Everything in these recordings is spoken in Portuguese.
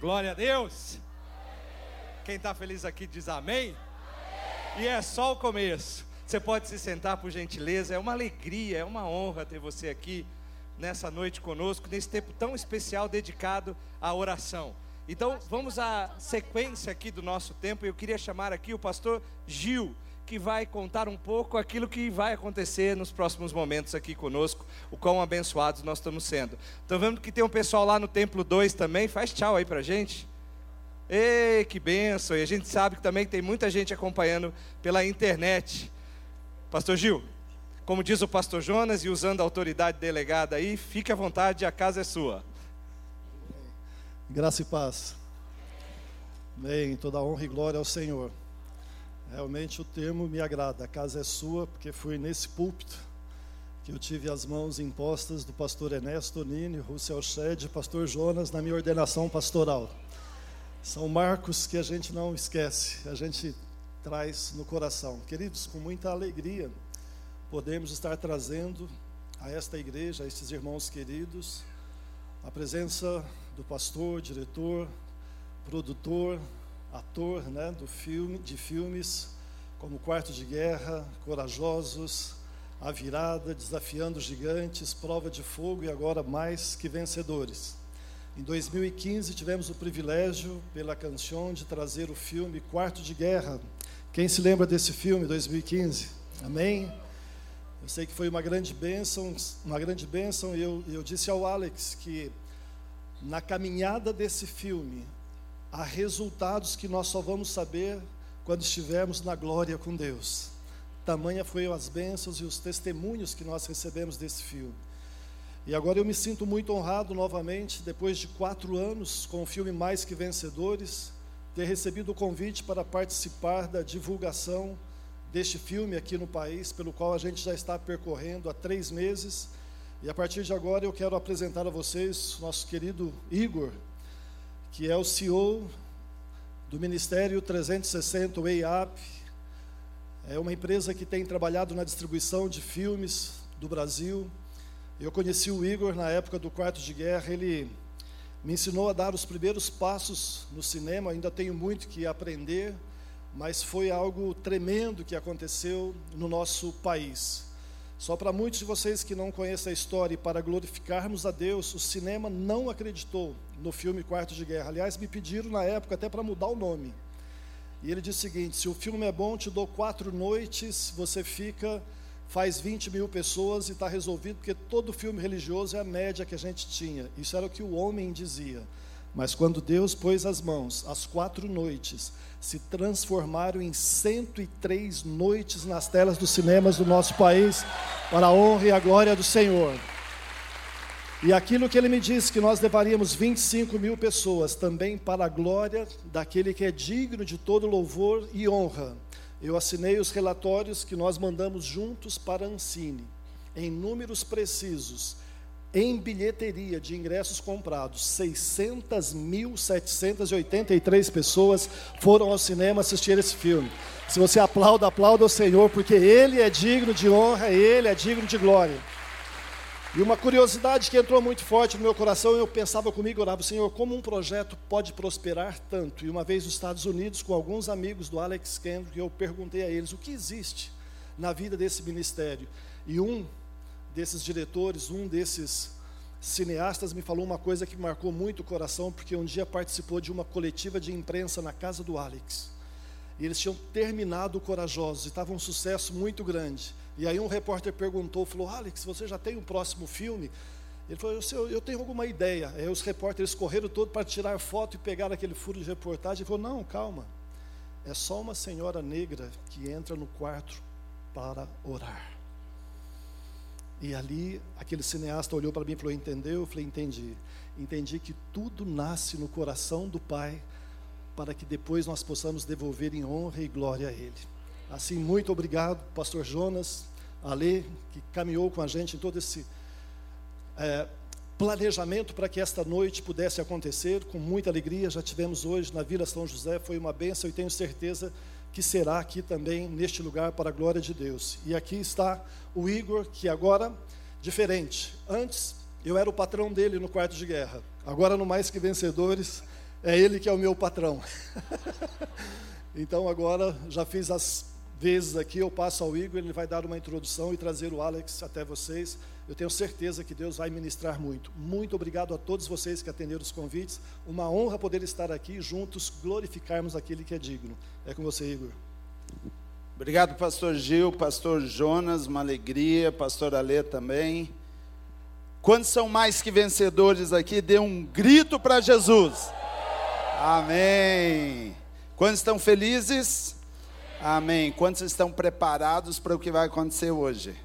Glória a Deus. Quem está feliz aqui diz amém. E é só o começo. Você pode se sentar por gentileza. É uma alegria, é uma honra ter você aqui nessa noite conosco, nesse tempo tão especial dedicado à oração. Então, vamos à sequência aqui do nosso tempo. Eu queria chamar aqui o pastor Gil, que vai contar um pouco aquilo que vai acontecer nos próximos momentos aqui conosco, o quão abençoados nós estamos sendo. Estão vendo que tem um pessoal lá no Templo 2 também? Faz tchau aí pra gente. Ei, que benção! E a gente sabe que também tem muita gente acompanhando pela internet. Pastor Gil, como diz o pastor Jonas, e usando a autoridade delegada aí, fique à vontade, a casa é sua. Graça e paz. Amém. Toda honra e glória ao Senhor. Realmente o termo me agrada. A casa é sua, porque foi nesse púlpito que eu tive as mãos impostas do pastor Ernesto Nini, Russell Shed, pastor Jonas na minha ordenação pastoral. São marcos que a gente não esquece, a gente traz no coração. Queridos, com muita alegria, podemos estar trazendo a esta igreja, a estes irmãos queridos, a presença do pastor, diretor, produtor, ator, né, do filme, de filmes como Quarto de Guerra, Corajosos, A Virada, Desafiando Gigantes, Prova de Fogo e agora Mais que Vencedores. Em 2015 tivemos o privilégio pela canção de trazer o filme Quarto de Guerra. Quem se lembra desse filme 2015? Amém. Eu sei que foi uma grande bênção, uma grande bênção, e eu, eu disse ao Alex que na caminhada desse filme, há resultados que nós só vamos saber quando estivermos na glória com Deus. Tamanha foi as bênçãos e os testemunhos que nós recebemos desse filme. E agora eu me sinto muito honrado novamente, depois de quatro anos com o filme Mais Que Vencedores, ter recebido o convite para participar da divulgação deste filme aqui no país, pelo qual a gente já está percorrendo há três meses e a partir de agora eu quero apresentar a vocês nosso querido Igor, que é o CEO do Ministério 360 EIAP. É uma empresa que tem trabalhado na distribuição de filmes do Brasil. Eu conheci o Igor na época do quarto de guerra, ele me ensinou a dar os primeiros passos no cinema, ainda tenho muito que aprender, mas foi algo tremendo que aconteceu no nosso país. Só para muitos de vocês que não conhecem a história, e para glorificarmos a Deus, o cinema não acreditou no filme Quarto de Guerra. Aliás, me pediram na época até para mudar o nome. E ele disse o seguinte: se o filme é bom, te dou quatro noites, você fica, faz 20 mil pessoas e está resolvido, porque todo filme religioso é a média que a gente tinha. Isso era o que o homem dizia. Mas quando Deus pôs as mãos, as quatro noites se transformaram em 103 noites nas telas dos cinemas do nosso país, para a honra e a glória do Senhor. E aquilo que ele me disse, que nós levaríamos 25 mil pessoas, também para a glória daquele que é digno de todo louvor e honra. Eu assinei os relatórios que nós mandamos juntos para a Ancine, em números precisos, em bilheteria de ingressos comprados, 600.783 pessoas foram ao cinema assistir esse filme. Se você aplauda, aplauda o Senhor, porque Ele é digno de honra, Ele é digno de glória. E uma curiosidade que entrou muito forte no meu coração, eu pensava comigo, orava, Senhor, como um projeto pode prosperar tanto? E uma vez nos Estados Unidos, com alguns amigos do Alex Kendrick, eu perguntei a eles o que existe na vida desse ministério. E um desses diretores, um desses cineastas me falou uma coisa que marcou muito o coração, porque um dia participou de uma coletiva de imprensa na casa do Alex. E eles tinham terminado o Corajosos, e estava um sucesso muito grande. E aí um repórter perguntou, falou, Alex, você já tem um próximo filme? Ele falou, eu, eu tenho alguma ideia. Aí os repórteres correram todo para tirar foto e pegar aquele furo de reportagem. Ele falou, não, calma. É só uma senhora negra que entra no quarto para orar. E ali, aquele cineasta olhou para mim e falou: Entendeu? Eu falei: Entendi. Entendi que tudo nasce no coração do Pai, para que depois nós possamos devolver em honra e glória a Ele. Assim, muito obrigado, Pastor Jonas, Ale, que caminhou com a gente em todo esse é, planejamento para que esta noite pudesse acontecer, com muita alegria. Já tivemos hoje na Vila São José, foi uma benção e tenho certeza que será aqui também neste lugar para a glória de Deus. E aqui está o Igor, que agora diferente. Antes eu era o patrão dele no quarto de guerra. Agora no mais que vencedores é ele que é o meu patrão. então agora já fiz as vezes aqui, eu passo ao Igor, ele vai dar uma introdução e trazer o Alex até vocês. Eu tenho certeza que Deus vai ministrar muito. Muito obrigado a todos vocês que atenderam os convites. Uma honra poder estar aqui juntos, glorificarmos aquele que é digno. É com você, Igor. Obrigado, pastor Gil, pastor Jonas, uma alegria, pastor Alê também. Quantos são mais que vencedores aqui? Dê um grito para Jesus. Amém. Quantos estão felizes? Amém. Quantos estão preparados para o que vai acontecer hoje?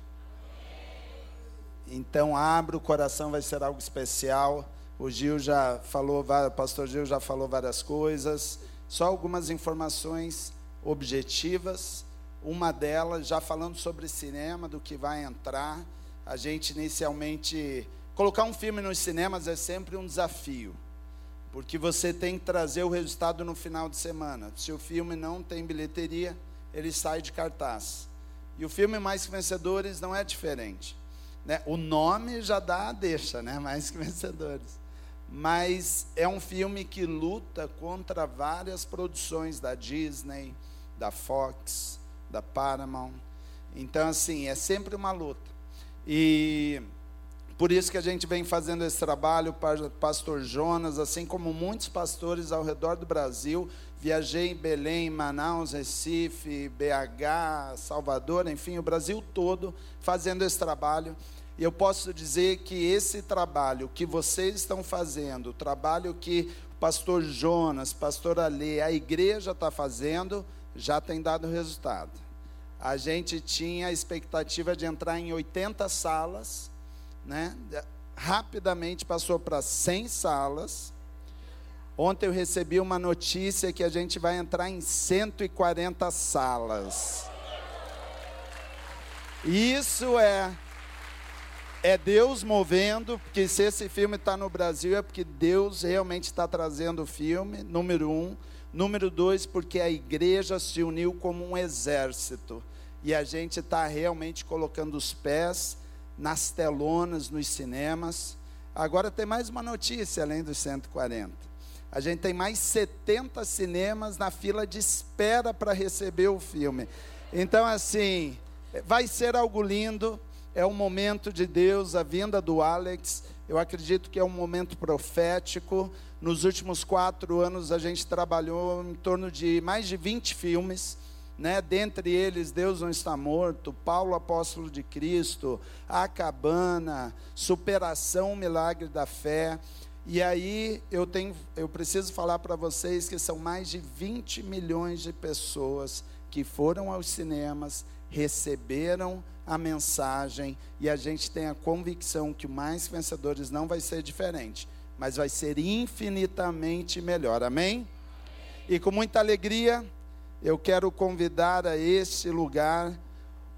Então, abra o coração, vai ser algo especial. O Gil já falou, o pastor Gil já falou várias coisas. Só algumas informações objetivas. Uma delas, já falando sobre cinema, do que vai entrar. A gente inicialmente. Colocar um filme nos cinemas é sempre um desafio porque você tem que trazer o resultado no final de semana. Se o filme não tem bilheteria, ele sai de cartaz. E o filme Mais que Vencedores não é diferente. Né? O nome já dá a deixa, né? Mais que Vencedores. Mas é um filme que luta contra várias produções da Disney, da Fox, da Paramount. Então, assim, é sempre uma luta. E por isso que a gente vem fazendo esse trabalho, pastor Jonas, assim como muitos pastores ao redor do Brasil. Viajei em Belém, Manaus, Recife, BH, Salvador, enfim, o Brasil todo fazendo esse trabalho. E eu posso dizer que esse trabalho que vocês estão fazendo, o trabalho que o pastor Jonas, pastor Alê, a igreja está fazendo, já tem dado resultado. A gente tinha a expectativa de entrar em 80 salas né? Rapidamente passou para 100 salas. Ontem eu recebi uma notícia que a gente vai entrar em 140 salas. Isso é é Deus movendo, porque se esse filme está no Brasil é porque Deus realmente está trazendo o filme, número um. Número dois, porque a igreja se uniu como um exército. E a gente está realmente colocando os pés nas telonas, nos cinemas. Agora tem mais uma notícia além dos 140. A gente tem mais 70 cinemas na fila de espera para receber o filme. Então, assim, vai ser algo lindo. É um momento de Deus, a vinda do Alex. Eu acredito que é um momento profético. Nos últimos quatro anos, a gente trabalhou em torno de mais de 20 filmes né? dentre eles Deus não está morto, Paulo apóstolo de Cristo, a cabana, superação, milagre da fé. E aí eu tenho, eu preciso falar para vocês que são mais de 20 milhões de pessoas que foram aos cinemas, receberam a mensagem e a gente tem a convicção que o mais vencedores não vai ser diferente, mas vai ser infinitamente melhor. Amém? E com muita alegria, eu quero convidar a esse lugar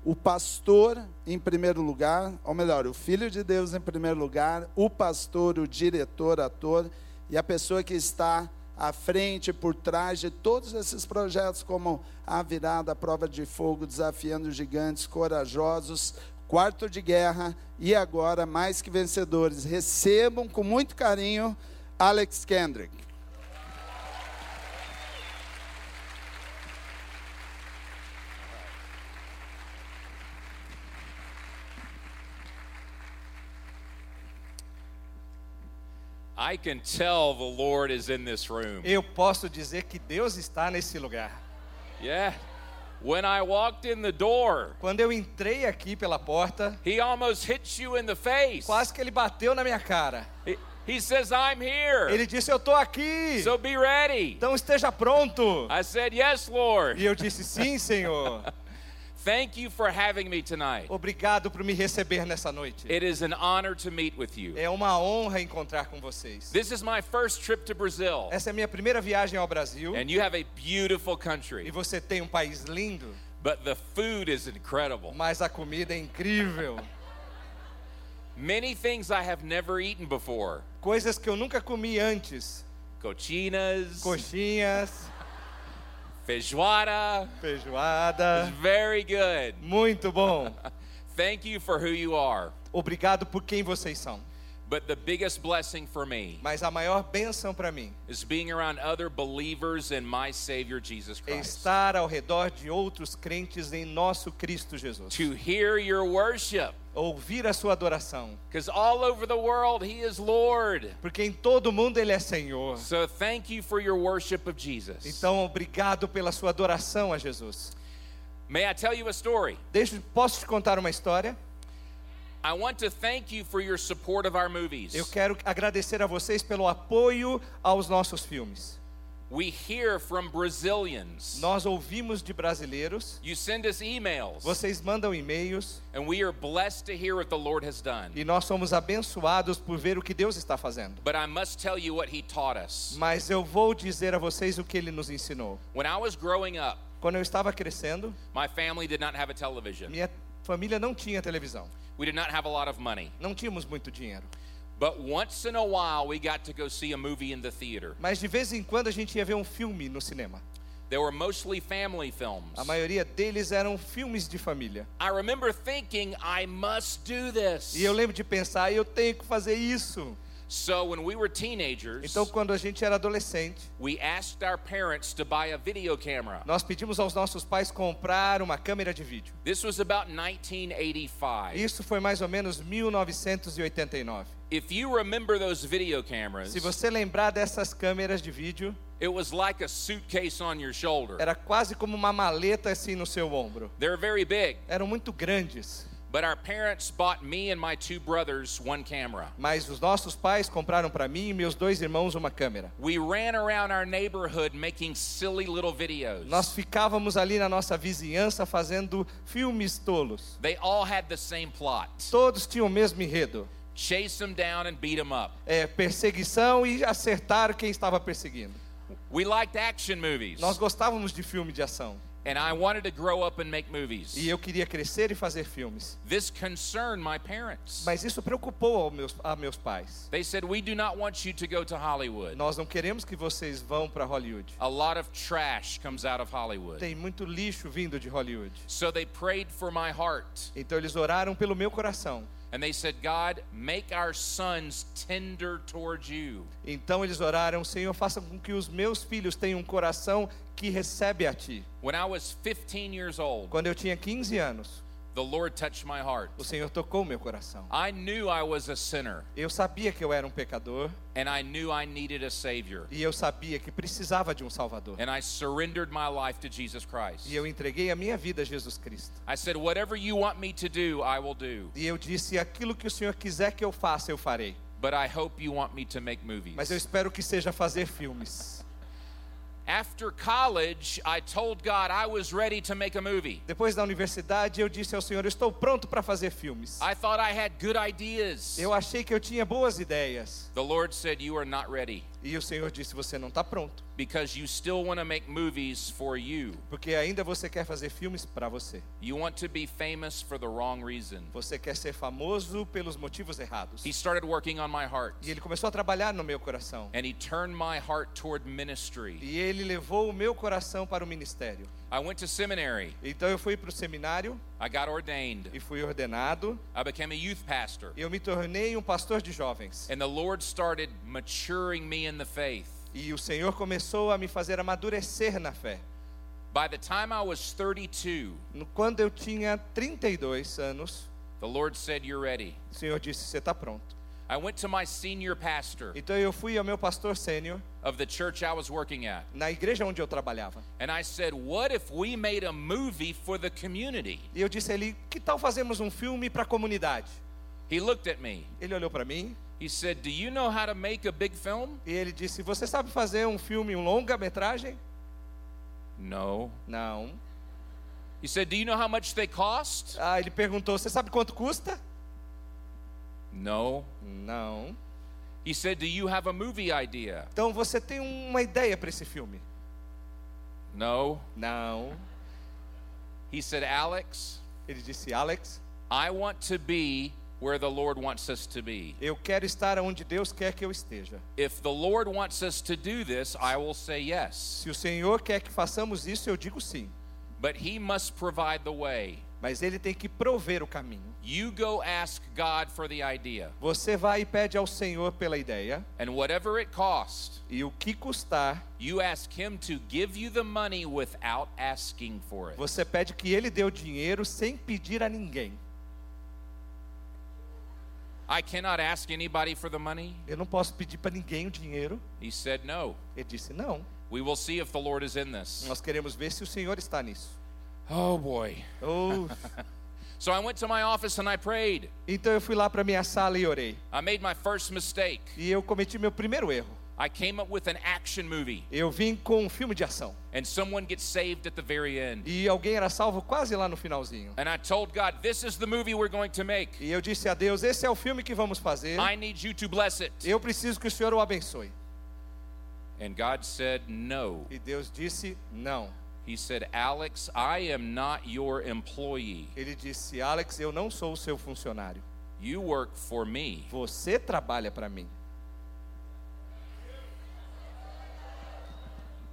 o pastor em primeiro lugar, ou melhor, o filho de Deus em primeiro lugar, o pastor, o diretor, ator e a pessoa que está à frente, por trás de todos esses projetos, como a virada, a prova de fogo, desafiando gigantes corajosos, quarto de guerra e agora mais que vencedores. Recebam com muito carinho Alex Kendrick. I can tell the Lord is in this room. Eu posso dizer que Deus está nesse lugar. Yeah. When I walked in the door, Quando eu entrei aqui pela porta, he almost hit you in the face. quase que ele bateu na minha cara. He, he says, I'm here. Ele disse: Eu estou aqui. So be ready. Então esteja pronto. I said, Yes, Lord. E eu disse: Sim, Senhor. Thank you for having me tonight. Obrigado por me receber nessa noite. It is an honor to meet with you. É uma honra encontrar com vocês. This is my first trip to Brazil. Essa é minha primeira viagem ao Brasil. And you have a beautiful E country. você tem um país lindo, But the food is incredible. mas a comida é incrível. Many things I have never eaten before. Coisas que eu nunca comi antes. Cochinas, Coxinhas, feijoada. It's feijoada. very good. Muito bom. Thank you for who you are. Obrigado por quem vocês são. But the biggest blessing for me Mas a maior bênção para mim is being around other believers in my Savior Jesus é Christ. estar ao redor de outros crentes em nosso Cristo Jesus. To hear your worship. Ouvir a sua adoração. Because all over the world, He is Lord. Porque em todo mundo Ele é Senhor. So thank you for your worship of Jesus. Então, obrigado pela sua adoração a Jesus. May I tell you a story? Deixa, posso te contar uma história? I want to thank you for your support of our movies. Eu quero agradecer a vocês pelo apoio aos nossos filmes. We hear from Brazilians. Nós ouvimos de brasileiros, You send us emails, vocês mandam e-mails and we are blessed to hear what the Lord has done. e nós somos abençoados por ver o que Deus está fazendo. But I must tell you what He taught us. Mas eu vou dizer a vocês o que ele nos ensinou. When I was growing up, Quando eu estava crescendo, my family did not have a television. minha família não tinha televisão. We did not have a lot of money. Não tínhamos muito dinheiro. But once in a while, we got to go see a movie in the theater. Mas de vez em quando a gente ia ver um filme no cinema. They were mostly family films. A maioria deles eram filmes de família. I remember thinking, I must do this. E eu lembro de pensar, eu tenho que fazer isso. So when we were teenagers, Então, quando a gente era adolescente, we asked our parents to buy a video camera. nós pedimos aos nossos pais comprar uma câmera de vídeo. This was about 1985. Isso foi mais ou menos 1989. If you remember those video cameras, Se você lembrar dessas câmeras de vídeo, it was like a suitcase on your shoulder. era quase como uma maleta assim no seu ombro. They're very big. Eram muito grandes. But our parents bought me and my two brothers one camera. Mas os nossos pais compraram para mim e meus dois irmãos uma câmera. We ran around our neighborhood making silly little videos. Nós ficávamos ali na nossa vizinhança fazendo filmes tolos. They all had the same plot Todos tinham o mesmo enredo: chase them down and beat them up. é, perseguição e acertar quem estava perseguindo. We liked action movies. Nós gostávamos de filme de ação And I wanted to grow up and make movies. e eu queria crescer e fazer filmes. This concerned my parents. Mas isso preocupou meus, a meus pais. They said, We do not want you to go to Hollywood. Nós não queremos que vocês vão para Hollywood. A lot of trash comes out of Hollywood. Tem muito lixo vindo de Hollywood. So they prayed for my heart. Então eles oraram pelo meu coração. And they said, God, make our sons tender towards you. Então eles oraram, Senhor, faça com que os meus filhos tenham um coração que recebe a Ti. When I was 15 years old, Quando eu tinha 15 anos, the Lord touched my heart. o Senhor tocou meu coração. I knew I was a sinner, Eu sabia que eu era um pecador and I knew I needed a Savior. e eu sabia que precisava de um Salvador. And I surrendered my life to Jesus Christ. E eu entreguei a minha vida a Jesus Cristo. I said, Whatever you want me to do, I will do. E eu disse: aquilo que o Senhor quiser que eu faça, eu farei. But I hope you want me to make movies. Mas eu espero que seja fazer filmes. After college, I told God I was ready to make a movie. Depois da universidade, eu disse ao Senhor: estou pronto para fazer filmes. I thought I had good ideas. Eu achei que eu tinha boas ideias. The Lord said, You are not ready E o Senhor disse: você não está pronto. because you still want to make movies for you. Porque ainda você quer fazer filmes para você. You want to be famous for the wrong reason. Você quer ser famoso pelos motivos errados. He started working on my heart E ele começou a trabalhar no meu coração. and he turned my heart toward ministry. E ele levou o meu coração para o ministério. I went to seminary. Então eu fui para o seminário I got ordained. e fui ordenado. I became a youth pastor. E eu me tornei um pastor de jovens. And the Lord started maturing me in the faith. E o Senhor começou a me fazer amadurecer na fé. By the time I was 32, No- Quando eu tinha 32 anos, the Lord said, You're ready. o Senhor disse: Você está pronto. I went to my senior pastor Então eu fui ao meu pastor sênior, of the church I was working at. na igreja onde eu trabalhava. And I said, What if we made a movie for the community? E eu disse a ele: Que tal fazermos um filme para a comunidade? He looked at me. Ele olhou para mim He said, Do you know how to make a big film? e ele disse: Você sabe fazer um filme, um longa-metragem? No. Não. He said, Do you know how much they cost? Ah, ele perguntou: Você sabe quanto custa? No. Não. He said, Do you have a movie idea? Então você tem uma ideia para esse filme? No. Não. He said, Alex, Ele disse: Alex, I want to be where the Lord wants us to be. eu quero estar onde Deus quer que eu esteja. If the Lord wants us to do this, I will say yes. Se o Senhor quer que façamos isso, eu digo sim. But He must provide the way. Mas ele tem que prover o caminho. You go ask God for the idea. Você vai e pede ao Senhor pela ideia, And whatever it costs, e o que custar, you ask Him to give you the money without asking for it. você pede que ele dê o dinheiro sem pedir a ninguém. I cannot ask anybody for the money. Eu não posso pedir para ninguém o dinheiro. He said, No. Ele disse: Não, We will see if the Lord is in this. nós queremos ver se o Senhor está nisso. Oh boy. Oh, So I went to my office and I prayed. então eu fui lá para minha sala e orei. I made my first mistake. E eu cometi meu primeiro erro. I came up with an action movie, Eu vim com um filme de ação. and someone gets saved at the very end. E alguém era salvo quase lá no finalzinho. And I told God, This is the movie we're going to make. E eu disse a Deus: Esse é o filme que vamos fazer. I need you to bless it. Eu preciso que o Senhor o abençoe. And God said, No. E Deus disse: Não. He said, Alex, I am not your employee. Ele disse: Alex, eu não sou o seu funcionário. You work for me. Você trabalha para mim.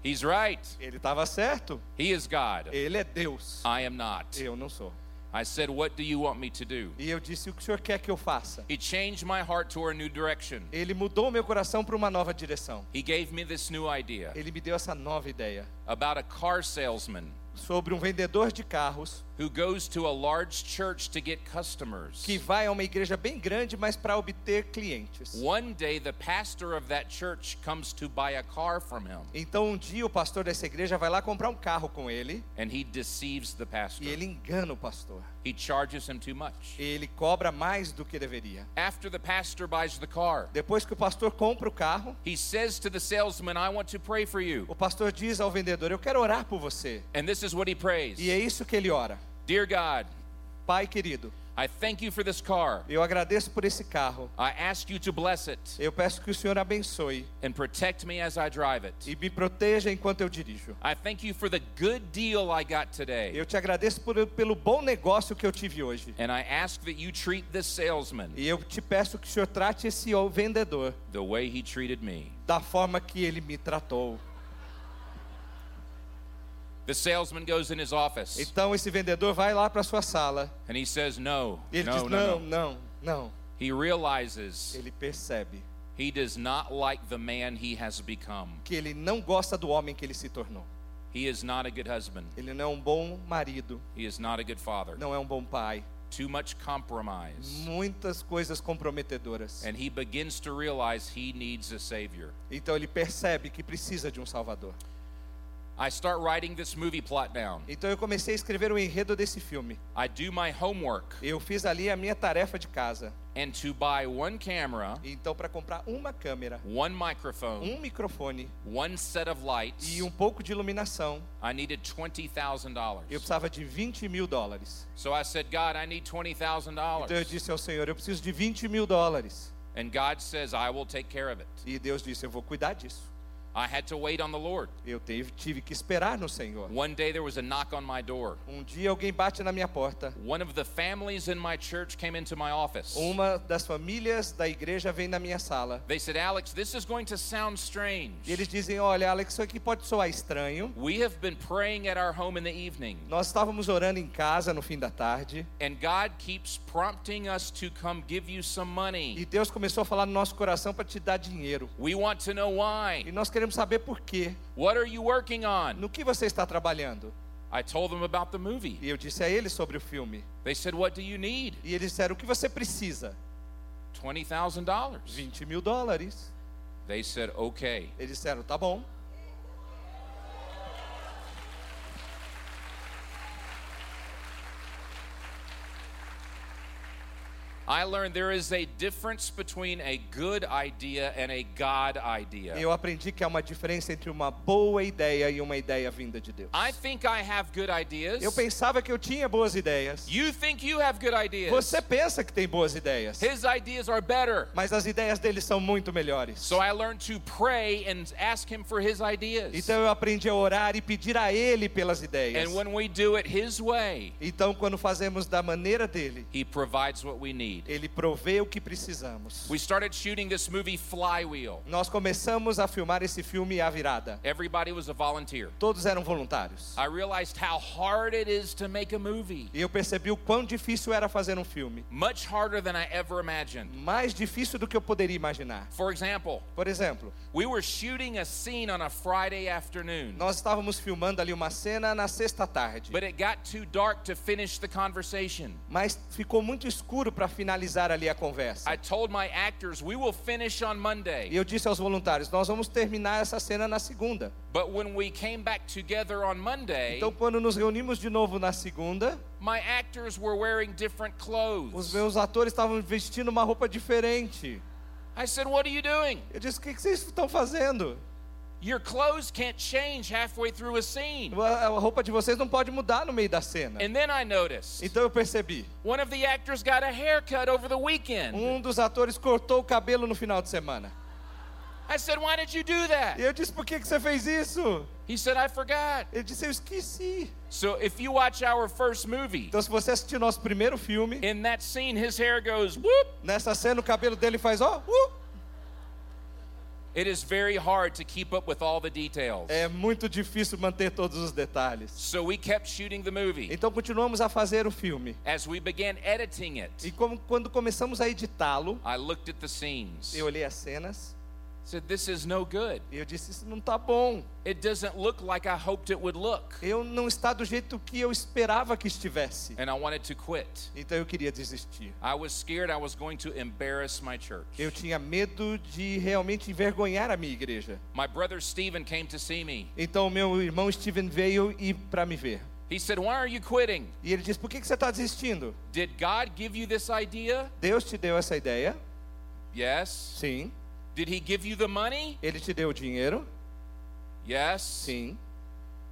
He's right. Ele estava certo. He is God. Ele é Deus. I am not. Eu não sou. I said, What do you want me to do? E eu disse: O que o Senhor quer que eu faça? He changed my heart to a new direction. Ele mudou meu coração para uma nova direção. He gave me this new idea Ele me deu essa nova ideia about a car salesman sobre um vendedor de carros who goes to a large church to get customers. que vai a uma igreja bem grande, mas para obter clientes. One day, the pastor of that church comes to buy a car from him, Então um dia o pastor dessa igreja vai lá comprar um carro com ele and he deceives the pastor. e ele engana o pastor. He charges him too much. Ele cobra mais do que deveria. After the pastor buys the car, Depois que o pastor compra o carro, he says to the salesman, I want to pray for you. o pastor diz ao vendedor: Eu quero orar por você. And this is what he prays E é isso que ele ora. Dear God, Pai querido, I thank you for this car. eu agradeço por esse carro. I ask you to bless it Eu peço que o Senhor abençoe and protect me as I drive it. e me proteja enquanto eu dirijo. I thank you for the good deal I got today. Eu te agradeço por- pelo bom negócio que eu tive hoje. And I ask that you treat this salesman E eu te peço que o Senhor trate esse vendedor the way he treated me. da forma que ele me tratou. The salesman goes in his office Então esse vendedor vai lá para sua sala. and he says, No, ele no, diz: Não, não, não. He realizes Ele percebe he does not like the man he has become. que ele não gosta do homem que ele se tornou. He is not a good husband. Ele não é um bom marido, He is not a good father. não é um bom pai. Too much compromise. Muitas coisas comprometedoras. And he begins to realize he needs a savior. Então ele percebe que precisa de um salvador. I start writing this movie plot down. Então eu comecei a escrever o enredo desse filme. I do my homework Eu fiz ali a minha tarefa de casa. and to buy one camera, Então para comprar uma câmera, one microphone, um microfone one set of lights, e um pouco de iluminação, I needed $20,000. eu precisava de 20 mil dólares. So I said, God, I need Então eu $20,000. disse ao Senhor, eu preciso de 20 mil dólares. And God says, I will take care of it. E Deus disse, eu vou cuidar disso. I had to wait on the Lord. Eu teve, tive que esperar no Senhor. One day there was a knock on my door. Um dia alguém bate na minha porta. One of the families in my church came into my office. Uma das famílias da igreja vem na minha sala. They said, Alex, this is going to sound strange. E eles dizem: Olha, Alex, isso aqui pode soar estranho. We have been praying at our home in the evening, Nós estávamos orando em casa no fim da tarde. and God keeps prompting us to come give you some E money. Deus começou a falar no nosso coração para te dar dinheiro. We want to know E why. nós queremos saber por quê. What are you working on? No que você está trabalhando? I told them about the movie. E eu disse a eles sobre o filme. They said, What do you need? E eles disseram: O que você precisa? $20,000. 20 mil dólares. They said, Okay. Eles disseram: Tá bom. Eu aprendi que há uma diferença entre uma boa ideia e uma ideia vinda de Deus. I think I have good ideas. Eu pensava que eu tinha boas ideias. You think you have good ideas. Você pensa que tem boas ideias. His ideas are better. Mas as ideias dele são muito melhores. So I learned to pray and ask him for his ideas. Então eu aprendi a orar e pedir a ele pelas ideias. And when we do it his way, Então quando fazemos da maneira dele, he provides what we need. Need. Ele provê o que precisamos. We started shooting this movie Flywheel. Nós começamos a filmar esse filme A Virada. Everybody was a volunteer. Todos eram voluntários. I realized how hard it is to make a movie. E eu percebi o quão difícil era fazer um filme. Much harder than I ever imagined. Mais difícil do que eu poderia imaginar. For example, Por exemplo, we were shooting a scene on a Friday afternoon, nós estávamos filmando ali uma cena na sexta tarde. but it got too dark to finish the conversation. Mas ficou muito escuro para finalizar ali a conversa. I told my actors, we will finish on E Monday. eu disse aos voluntários: nós vamos terminar essa cena na segunda. But when we came back together on Monday, Então, quando nos reunimos de novo na segunda, my actors were wearing different os clothes. meus atores estavam vestindo uma roupa diferente. I said, What are you doing? Eu disse: o que que vocês estão fazendo? Your clothes can't change halfway through a scene. A roupa de vocês não pode mudar no meio da cena. And then I noticed Então eu percebi: one of the actors got a haircut over the weekend. um dos atores cortou o cabelo no final de semana. I said, Why did you do E that? eu disse: por que que você fez isso? He said, I forgot. Ele disse: eu esqueci. So if you watch our first movie, Então, se você assistir nosso primeiro filme, in that scene, his hair goes whoop. nessa cena o cabelo dele faz ó. uh. It is very hard to keep up with all the details. É muito difícil manter todos os detalhes. So we kept shooting the movie. Então continuamos a fazer o filme. As we began editing E it, como, quando começamos a editá-lo, I looked at the scenes. eu olhei as cenas Said, This is no good. eu disse: Isso não tá bom. It doesn't look like I hoped it would look. Eu não está do jeito que eu esperava que estivesse. And I wanted to quit. Então eu queria desistir. I was scared I was going to embarrass my church. Eu tinha medo de realmente envergonhar a minha igreja. My brother Stephen came to see me. Então meu irmão Steven veio e para me ver. He said, Why are you quitting? E ele disse: Por que que você está desistindo? Did God give you this idea? Deus te deu essa ideia? Yes. Sim. Did He give you the money? Ele te deu o dinheiro? Yes. Sim.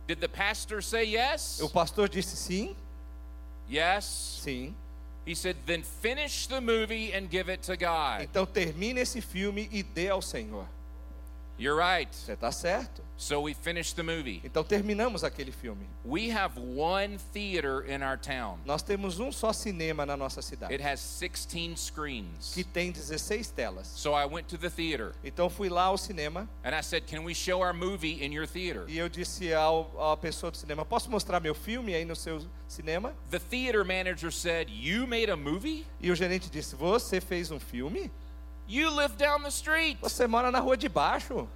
Did the pastor say yes? O pastor disse sim? Yes. Sim. He said, Then finish the movie and give it to God. Então termine esse filme e dê ao Senhor. You're right. Você está certo? So we finished the movie. Então terminamos aquele filme. We have one theater in our town. Nós temos um só cinema na nossa cidade, It has 16 screens. que tem 16 telas. So I went to the theater Então fui lá ao cinema and I said, Can we show our movie in your theater? e eu disse ao, à pessoa do cinema: Posso mostrar meu filme aí no seu cinema? The theater manager said, You made a movie? E o gerente disse: Você fez um filme? You live down the street. Você mora na rua de baixo?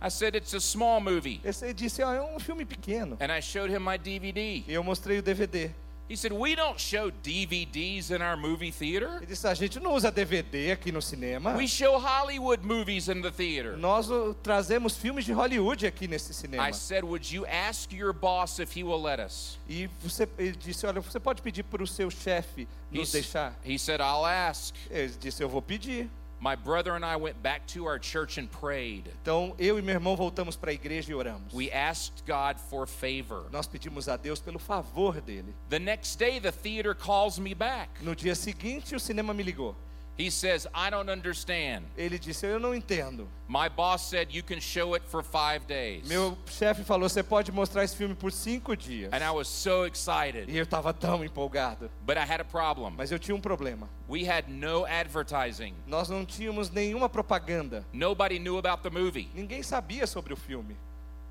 I said, It's a small movie. Esse disse: "Ah, É um filme pequeno. And I showed him my DVD. E eu mostrei o DVD. He said, We don't show DVDs in our movie theater. Ele disse: A gente não usa DVD aqui no cinema. We show Hollywood movies in the theater. Nós uh, trazemos filmes de Hollywood aqui nesse cinema. I said, Would you ask your boss if he will let us? E você, ele disse: Olha, você pode pedir para o seu chefe nos He's- deixar? he said, I'll ask. Ele disse: Eu vou pedir. My brother and I went back to our church and prayed. Então eu e meu irmão voltamos para a igreja e oramos. We asked God for favor. Nós pedimos a Deus pelo favor dele. The next day, the theater calls me back. No dia seguinte, o cinema me ligou. He says, I don't understand. Ele disse: Eu não entendo. My boss said you can show it for five days. Meu chefe falou: Você pode mostrar esse filme por cinco dias. And I was so excited. E eu estava tão empolgado. But I had a problem. Mas eu tinha um problema. We had no advertising. Nós não tínhamos nenhuma propaganda. Nobody knew about the movie. Ninguém sabia sobre o filme.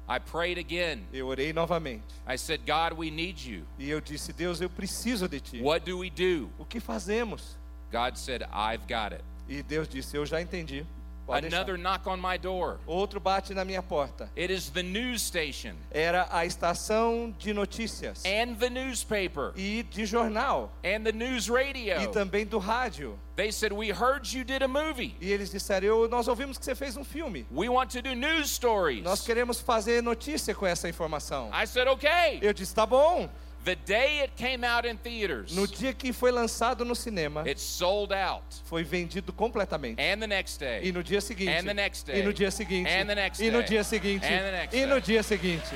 I prayed again. Eu orei novamente. I said, God, we need you. E eu disse: Deus, eu preciso de ti. What do we do? O que fazemos? God said, I've got it. E Deus disse: Eu já entendi. Pode deixar." Another knock on my door. Outro bate na minha porta. It is the news station Era a estação de notícias and the newspaper e de jornal and the news radio. e também do rádio. They said, We heard you did a movie. E eles disseram: Nós ouvimos que você fez um filme. We want to do news stories. Nós queremos fazer notícia com essa informação. I said, Okay. Eu disse: Tá bom. The day it came out in theaters, No dia que foi lançado no cinema, it sold out. foi vendido completamente. And the next day. E no dia seguinte. And the next day. E no dia seguinte. And the next E no day. dia seguinte. And the next E no day. dia seguinte.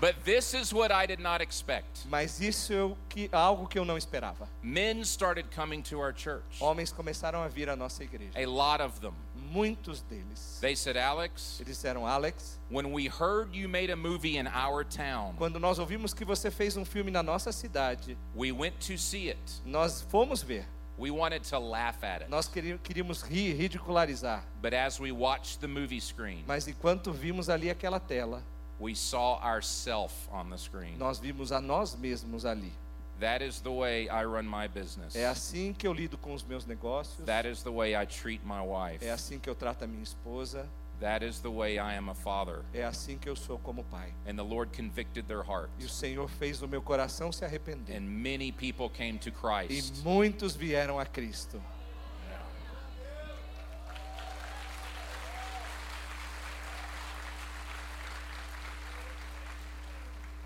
But this is what I did not expect. Mas isso é que, algo que eu não esperava. Men started coming to our church. Homens começaram a vir à nossa igreja. A lot of them. Muitos deles. They said, Alex, Eles disseram, Alex, when we heard you made a movie in our town, quando nós ouvimos que você fez um filme na nossa cidade, we went to see it. nós fomos ver. We wanted to laugh at it. Nós querí- queríamos rir, ridicularizar. But as we watched the movie screen, Mas enquanto vimos ali aquela tela, we saw ourself on the screen. nós vimos a nós mesmos ali. That is the way I run my business. É assim que eu lido com os meus negócios. That is the way I treat my wife. É assim que eu trato a minha esposa. That is the way I am a father. É assim que eu sou como pai. And the Lord convicted their E o. Senhor fez o meu coração se arrepender. And many people came to E Christ. muitos vieram a Cristo.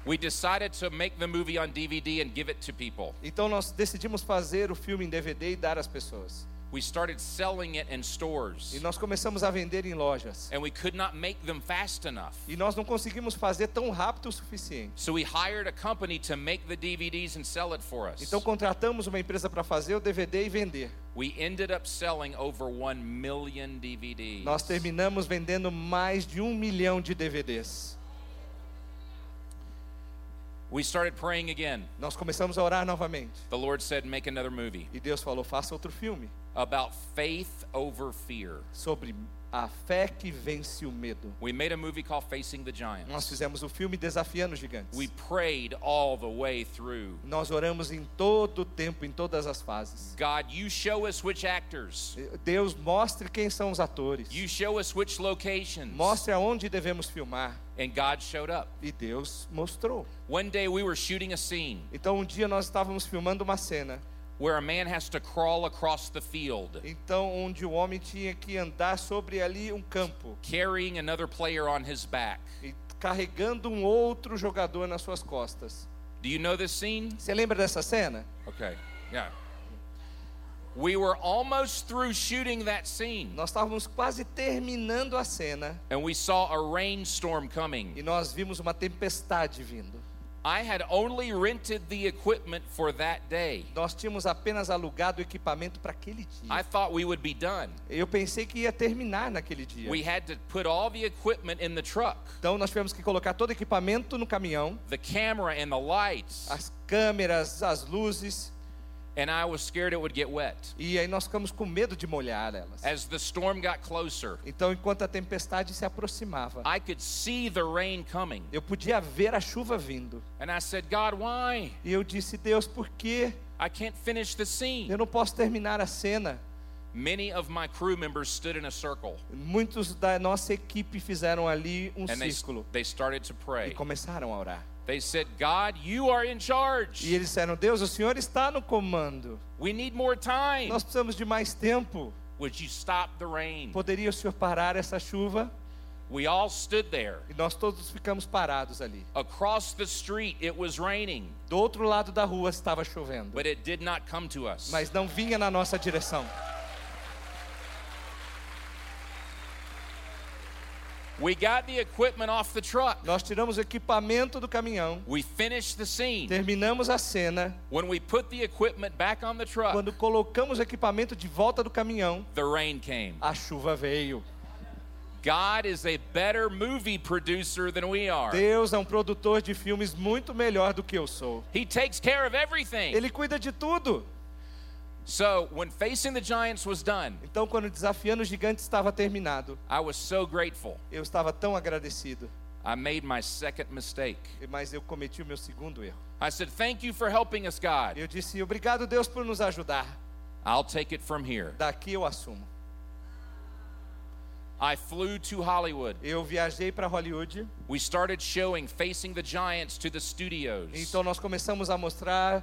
We decided to make the movie on DVD and give it to people. Então nós decidimos fazer o filme em DVD e dar às pessoas. We started selling it in E stores. nós começamos a vender em lojas. And we could not make them fast enough. E nós não conseguimos fazer tão rápido o suficiente. So we hired a company to make the DVDs and sell it for us. Então contratamos uma empresa para fazer o DVD e vender. We ended up selling over 1 million DVDs. Nós terminamos vendendo mais de um milhão de DVDs. We started praying again. Nós começamos a orar novamente. The Lord said, Make another movie E Deus falou: faça outro filme about faith over fear. sobre a fé que vence o medo. We made a movie called Facing the Nós Giants. fizemos o filme Desafiando os Gigantes. We prayed all the way through. Nós oramos em todo o tempo, em todas as fases. God, you show us which actors. Deus mostre quem são os atores. You show us which locations. Mostre aonde devemos filmar. And God showed up. E Deus mostrou. One day we were shooting a scene Então um dia nós estávamos filmando uma cena. Where a man has to crawl across the field Então onde o homem tinha que andar sobre ali um campo carrying another player on his back. e carregando um outro jogador nas suas costas. Do you know this scene? Você lembra dessa cena? Okay. Yeah. We were almost through shooting that scene Nós estávamos quase terminando a cena and we saw a rainstorm coming. e nós vimos uma tempestade vindo. I had only rented the equipment for that day. Nós tínhamos apenas alugado o equipamento para aquele I dia. thought we would be done. Eu pensei que ia terminar naquele dia. We had to put all the equipment in the truck Então nós tivemos que colocar todo o equipamento no caminhão, the camera and the lights. as câmeras, as luzes, And I was scared it would get wet. e aí nós ficamos com medo de molhar elas. As the storm got closer, Então enquanto a tempestade se aproximava, I could see the rain coming. eu podia ver a chuva vindo. And I said, God, why? E eu disse: "Deus, por quê? I can't finish the scene. Eu não posso terminar a cena." Many of my crew members stood in a circle Muitos da nossa equipe fizeram ali um and they, círculo they started to e pray. começaram a orar. They said, God, you are in E charge. eles disseram: Deus, o Senhor está no comando. We need more time. Nós precisamos de mais tempo. Would you stop the rain? Poderia o Senhor parar essa chuva? We all stood there. E nós todos ficamos parados ali. Across the street, it was raining, Do outro lado da rua estava chovendo, but it did not come to us. mas não vinha na nossa direção. We got the equipment off the truck. Nós tiramos o equipamento do caminhão, We finished the scene. terminamos a cena. When we put the equipment back on the truck, Quando colocamos o equipamento de volta do caminhão, the rain came. a chuva veio. God is a better movie producer than we are. Deus é um produtor de filmes muito melhor do que eu sou. He takes care of everything. Ele cuida de tudo. So, when Facing the Giants was done, Então, quando Desafiando os Gigantes estava terminado, I was so grateful. eu estava tão agradecido. I made my second mistake. Mas eu cometi o meu segundo erro. I said, Thank you for helping us, God. Eu disse: Obrigado, Deus, por nos ajudar. I'll take it from here. Daqui eu assumo. I flew to Hollywood. Eu viajei para Hollywood. We started showing Facing the Giants to the studios. Então, nós começamos a mostrar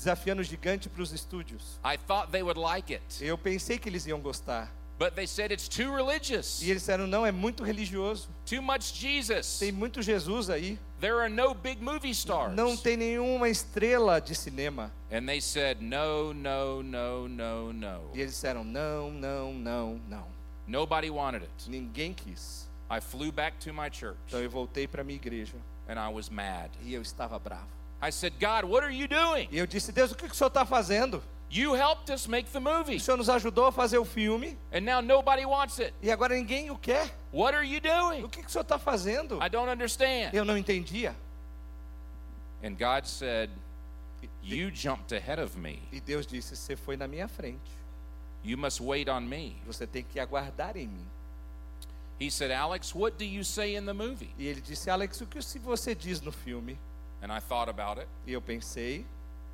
Desafiando o Gigante para os estúdios. I thought they would like it, Eu pensei que eles iam gostar. but they said it's too religious, E eles disseram: Não, é muito religioso. too much Jesus. Tem muito Jesus aí. There are no big movie stars. Não tem nenhuma estrela de cinema. And they said, No, no, no, no, no. E eles disseram: Não, não, não, não. Nobody wanted it. Ninguém quis. I flew back to my church Então eu voltei para minha igreja. and I was mad. E eu estava bravo. I said, God, what are you doing? E eu disse: Deus, o que, que o senhor está fazendo? You helped us make the movie, O senhor nos ajudou a fazer o filme and now nobody wants it. e agora ninguém o quer. What are you O doing? que, que o senhor está fazendo? I don't understand. Eu não entendia. And God said, You jumped ahead of me. E Deus disse: Você foi na minha frente. You must wait on me. Você tem que aguardar em mim. He said, Alex, what do you say in the movie? E ele disse: Alex, o que você diz no filme? And I thought about it. E eu pensei: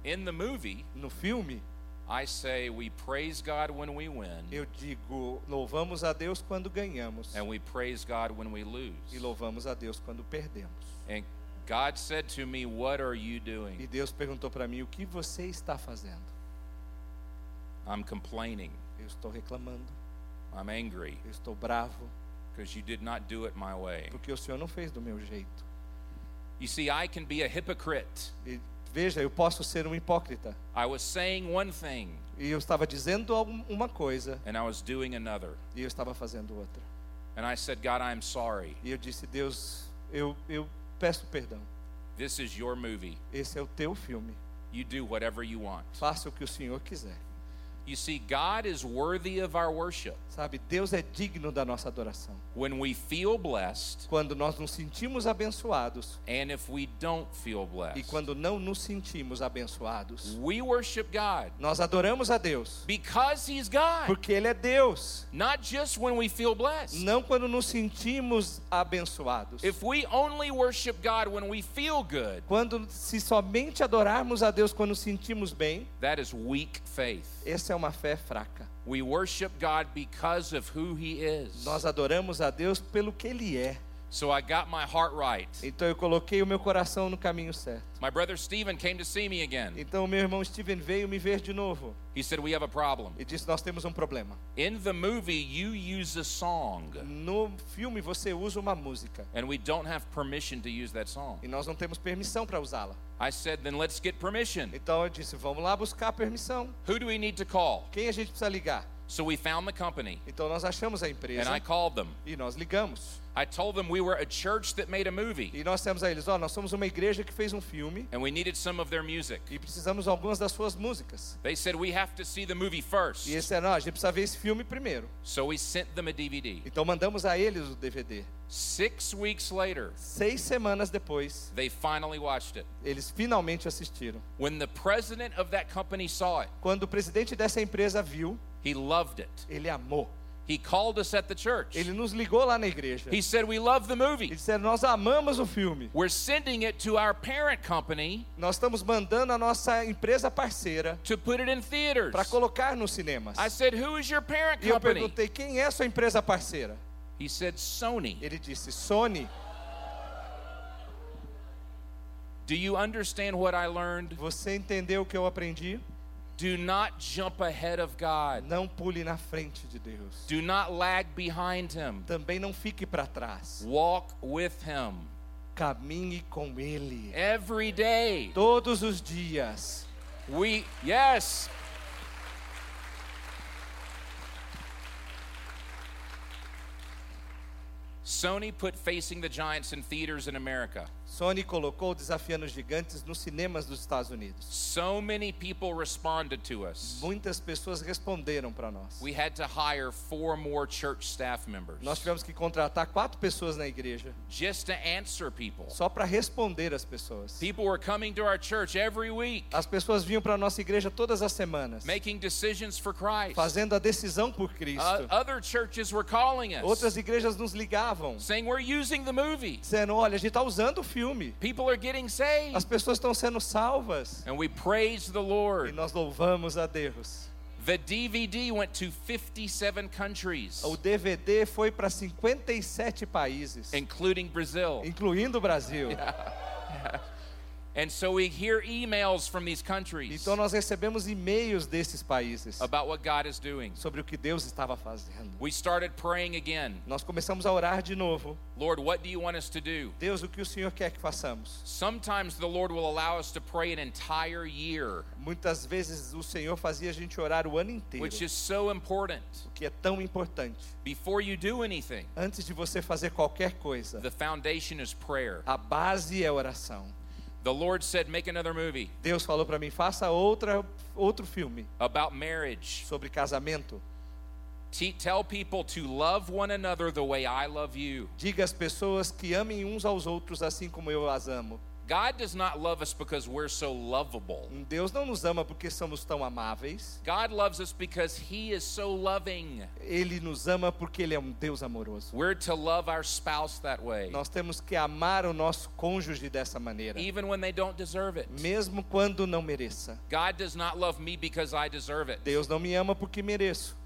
In the movie, no filme, I say we praise God when we win, eu digo: louvamos a Deus quando ganhamos and we praise God when we e lose. louvamos a Deus quando perdemos. And God said to me, What are you E doing? Deus perguntou para mim: O que você está fazendo? I'm complaining. Eu estou reclamando, I'm angry eu estou bravo, because you did not do it my way. porque o Senhor não fez do meu jeito. You see, I can be a hypocrite. E veja, eu posso ser um hipócrita. I was saying one thing E eu estava dizendo uma coisa and I was doing another. e eu estava fazendo outra. And I said, God, I'm sorry. E eu disse: Deus, eu, eu peço perdão. This is your movie. Esse é o teu filme. You do whatever you want. Faça o que o Senhor quiser. You see, God is worthy of our worship. Sabe, Deus é digno da nossa adoração. When we feel blessed Quando nós nos sentimos abençoados and if we don't feel e blessed, quando não nos sentimos abençoados, we worship God nós adoramos a Deus, because He's God. porque Ele é Deus. Not just when we feel blessed. Não quando nos sentimos abençoados. If we only worship God when we feel good, Quando se somente adorarmos a Deus quando nos sentimos bem, that is weak faith. essa é uma fé fraca. We worship God because of who He is. Nós adoramos a Deus pelo que Ele é. So I got my heart right. Então eu coloquei o meu coração no caminho certo. My brother Stephen came to see me again. Então meu irmão Steven veio me ver de novo He said, We have a problem. e disse: Nós temos um problema. In the movie, you use a song, No filme você usa uma música and we don't have permission to use that song. e nós não temos permissão para usá-la. I said, Then let's get permission. Então eu disse: Vamos lá buscar permissão. Who do we need to call? Quem a gente precisa ligar? So we found the company, Então nós achamos a and empresa I called them. e nós ligamos. I told them we were a church that made a movie, E nós temos a eles: Ó, nós somos uma igreja que fez um filme and we needed some of their music. e precisamos algumas das suas músicas. They said, We have to see the movie first. E eles disseram: Não, a gente precisa ver esse filme primeiro. So we sent them a DVD. Então mandamos a eles o DVD. Six weeks later, Seis semanas depois, they finally watched it. eles finalmente assistiram. When the president of that company saw it, Quando o presidente dessa empresa viu, he loved it. ele amou. He called us at the church. Ele nos ligou lá na igreja. He said, We love the movie. disseram: Nós amamos o filme. We're sending it to our parent company Nós estamos mandando a nossa empresa parceira to put it in theaters. para colocar nos cinemas. I said, Who is your parent E eu company? perguntei: Quem é sua empresa parceira? He said, Sony. Ele disse: Sony. Do you understand what I learned? Você entendeu o que eu aprendi? Do not jump ahead of God. Não pule na frente de Deus. Do not lag behind Him. Também não fique para trás. Walk with Him Caminhe com Ele. every day. Todos os dias. We, yes. Sony put Facing the Giants in theaters in America. Sony colocou Desafiando os Gigantes nos cinemas dos Estados Unidos. So many people responded to us. Muitas pessoas responderam para nós. We had to hire four more church staff members Nós tivemos que contratar quatro pessoas na igreja just to answer people. só para responder as pessoas. People were coming to our church every week, As pessoas vinham para nossa igreja todas as semanas, making decisions for Christ. fazendo a decisão por Cristo. Uh, other churches were calling us, Outras igrejas nos ligavam, saying, We're using the movie. dizendo: Olha, a gente está usando o filme. People are getting saved. As pessoas estão sendo salvas. And we praise the E Lord. nós louvamos a Deus. The DVD went to 57 countries, O DVD foi para 57 países, including Brazil. incluindo o Brasil. And so we hear emails from these countries Então nós recebemos e-mails desses países about what God is doing. sobre o que Deus estava fazendo. We started praying again. Nós começamos a orar de novo. Lord, what do you want us to do? Deus, o que o Senhor quer que façamos? Sometimes the Lord will allow us to pray an entire year, Muitas vezes o Senhor fazia a gente orar o ano inteiro, which is so important. o que é tão importante. Before you do anything, Antes de você fazer qualquer coisa, the foundation is prayer. a base é oração. The Lord said, Make another movie Deus falou para mim, faça outra, outro filme about marriage. sobre casamento. Te- tell people to love one another the way I love you. Diga às pessoas que amem uns aos outros assim como eu as amo. God does not love us because we're so lovable. Deus não nos ama porque somos tão amáveis. God loves us because He is so loving. Ele nos ama porque Ele é um Deus amoroso. We're to love our spouse that way, Nós temos que amar o nosso cônjuge dessa maneira, even when they don't deserve it. mesmo quando não mereça. God does not love me because I deserve it. Deus não me ama porque mereço.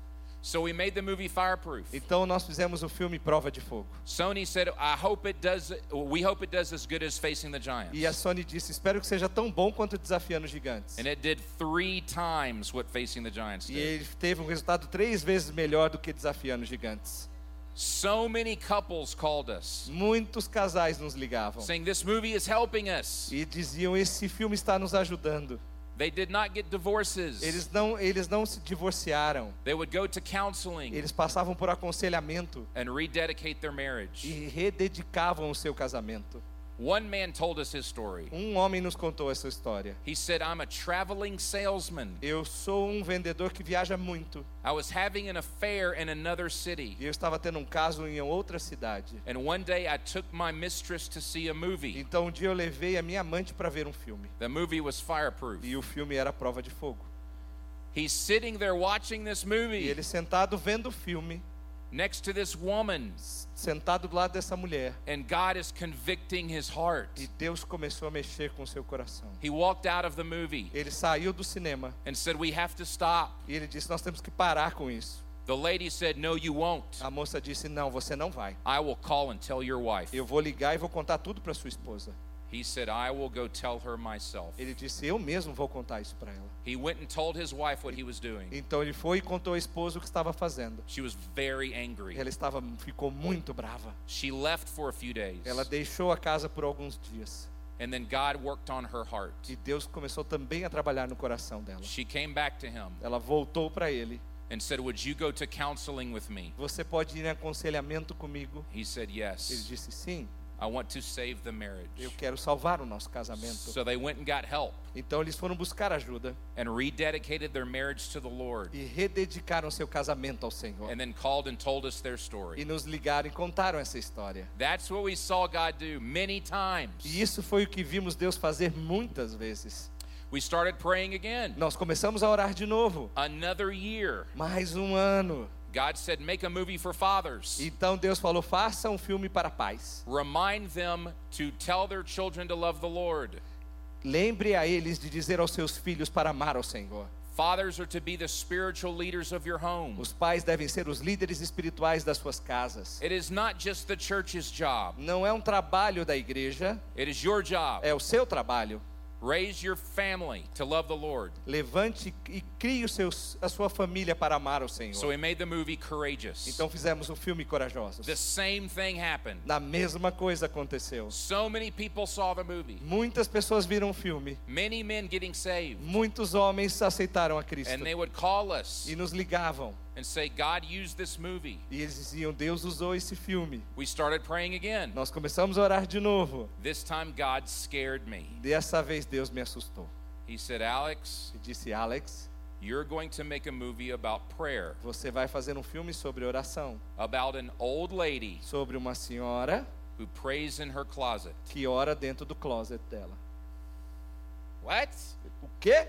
So we made the movie Fireproof. Então nós fizemos o filme Prova de Fogo. Sony said, "I hope it does. We hope it does as good as Facing the Giants." E a Sony disse: Espero que seja tão bom quanto Desafiando os Gigantes. And it did three times what Facing the Giants E did. ele teve um resultado três vezes melhor do que Desafiando os Gigantes. So many couples called us Muitos casais nos ligavam saying, "This movie is helping us." e diziam: Esse filme está nos ajudando. They did not get divorces. Eles não, eles não se divorciaram. They would go to counseling Eles passavam por aconselhamento and rededicate their marriage. e rededicavam o seu casamento. One man told us his story. Um homem nos contou essa história. He said, I'm a traveling salesman. Eu sou um vendedor que viaja muito I was having an affair in another city. e eu estava tendo um caso em outra cidade. And one day I took my mistress to see a movie. Então um dia eu levei a minha amante para ver um filme The movie was Fireproof. e o filme era Prova de Fogo. He's sitting there watching this E movie ele sentado vendo o filme, next to this woman, sentado do lado dessa mulher, and God is convicting his heart. e Deus começou a mexer com seu coração. He walked out of the movie Ele saiu do cinema and said, We have to stop. e ele disse: Nós temos que parar com isso. The lady said, No, you won't. A moça disse: Não, você não vai. I will call and tell your wife. Eu vou ligar e vou contar tudo para sua esposa. He said, I will go tell her myself. Ele disse: Eu mesmo vou contar isso para ela. He went and told his wife what he was doing. Então ele foi e contou à esposa o que estava fazendo. She was very angry. Ela estava, ficou muito brava. She left for a few days. Ela deixou a casa por alguns dias. And then God worked on her heart. E Deus começou também a trabalhar no coração dela. She came back to him Ela voltou para ele. and said, Would you go to counseling with me? Você pode ir em aconselhamento comigo? He said, Ele Yes. disse: Sim, I want to save the marriage. eu quero salvar o nosso casamento. So they went and got help Então eles foram buscar ajuda and rededicated their marriage to the Lord. e rededicaram seu casamento ao Senhor. And then called and told us their E story. nos ligaram e contaram essa história. That's what we saw God do many times. E isso foi o que vimos Deus fazer muitas vezes. We started praying again. Nós começamos a orar de novo. Another year. Mais um ano. God said, Make a movie for fathers. Então Deus falou: faça um filme para pais. Remind them to tell their children to love the Lord. Lembre a eles de dizer aos seus filhos para amar ao Senhor. Fathers are to be the spiritual leaders of your home. Os pais devem ser os líderes espirituais das suas casas. It is not just the church's job, Não é um trabalho da igreja, it is your job. é o seu trabalho. Raise your family to love the Lord. Levante e crie os seus, a sua família para amar ao Senhor. So we made the movie Courageous. Então fizemos o filme Corajosos. The same thing happened. Na mesma coisa aconteceu. So many people saw the movie. Muitas pessoas viram o filme. Many men getting saved. Muitos homens aceitaram a Cristo. And they would call us E nos ligavam. And say, God used this movie. E eles diziam: Deus usou esse filme. We started praying again. Nós começamos a orar de novo. This time, God scared me. Dessa vez Deus me assustou. He said, Alex, E disse: Alex, you're going to make a movie about prayer, você vai fazer um filme sobre oração. about an old lady Sobre uma senhora who prays in her closet. que ora dentro do closet dela. What? O quê?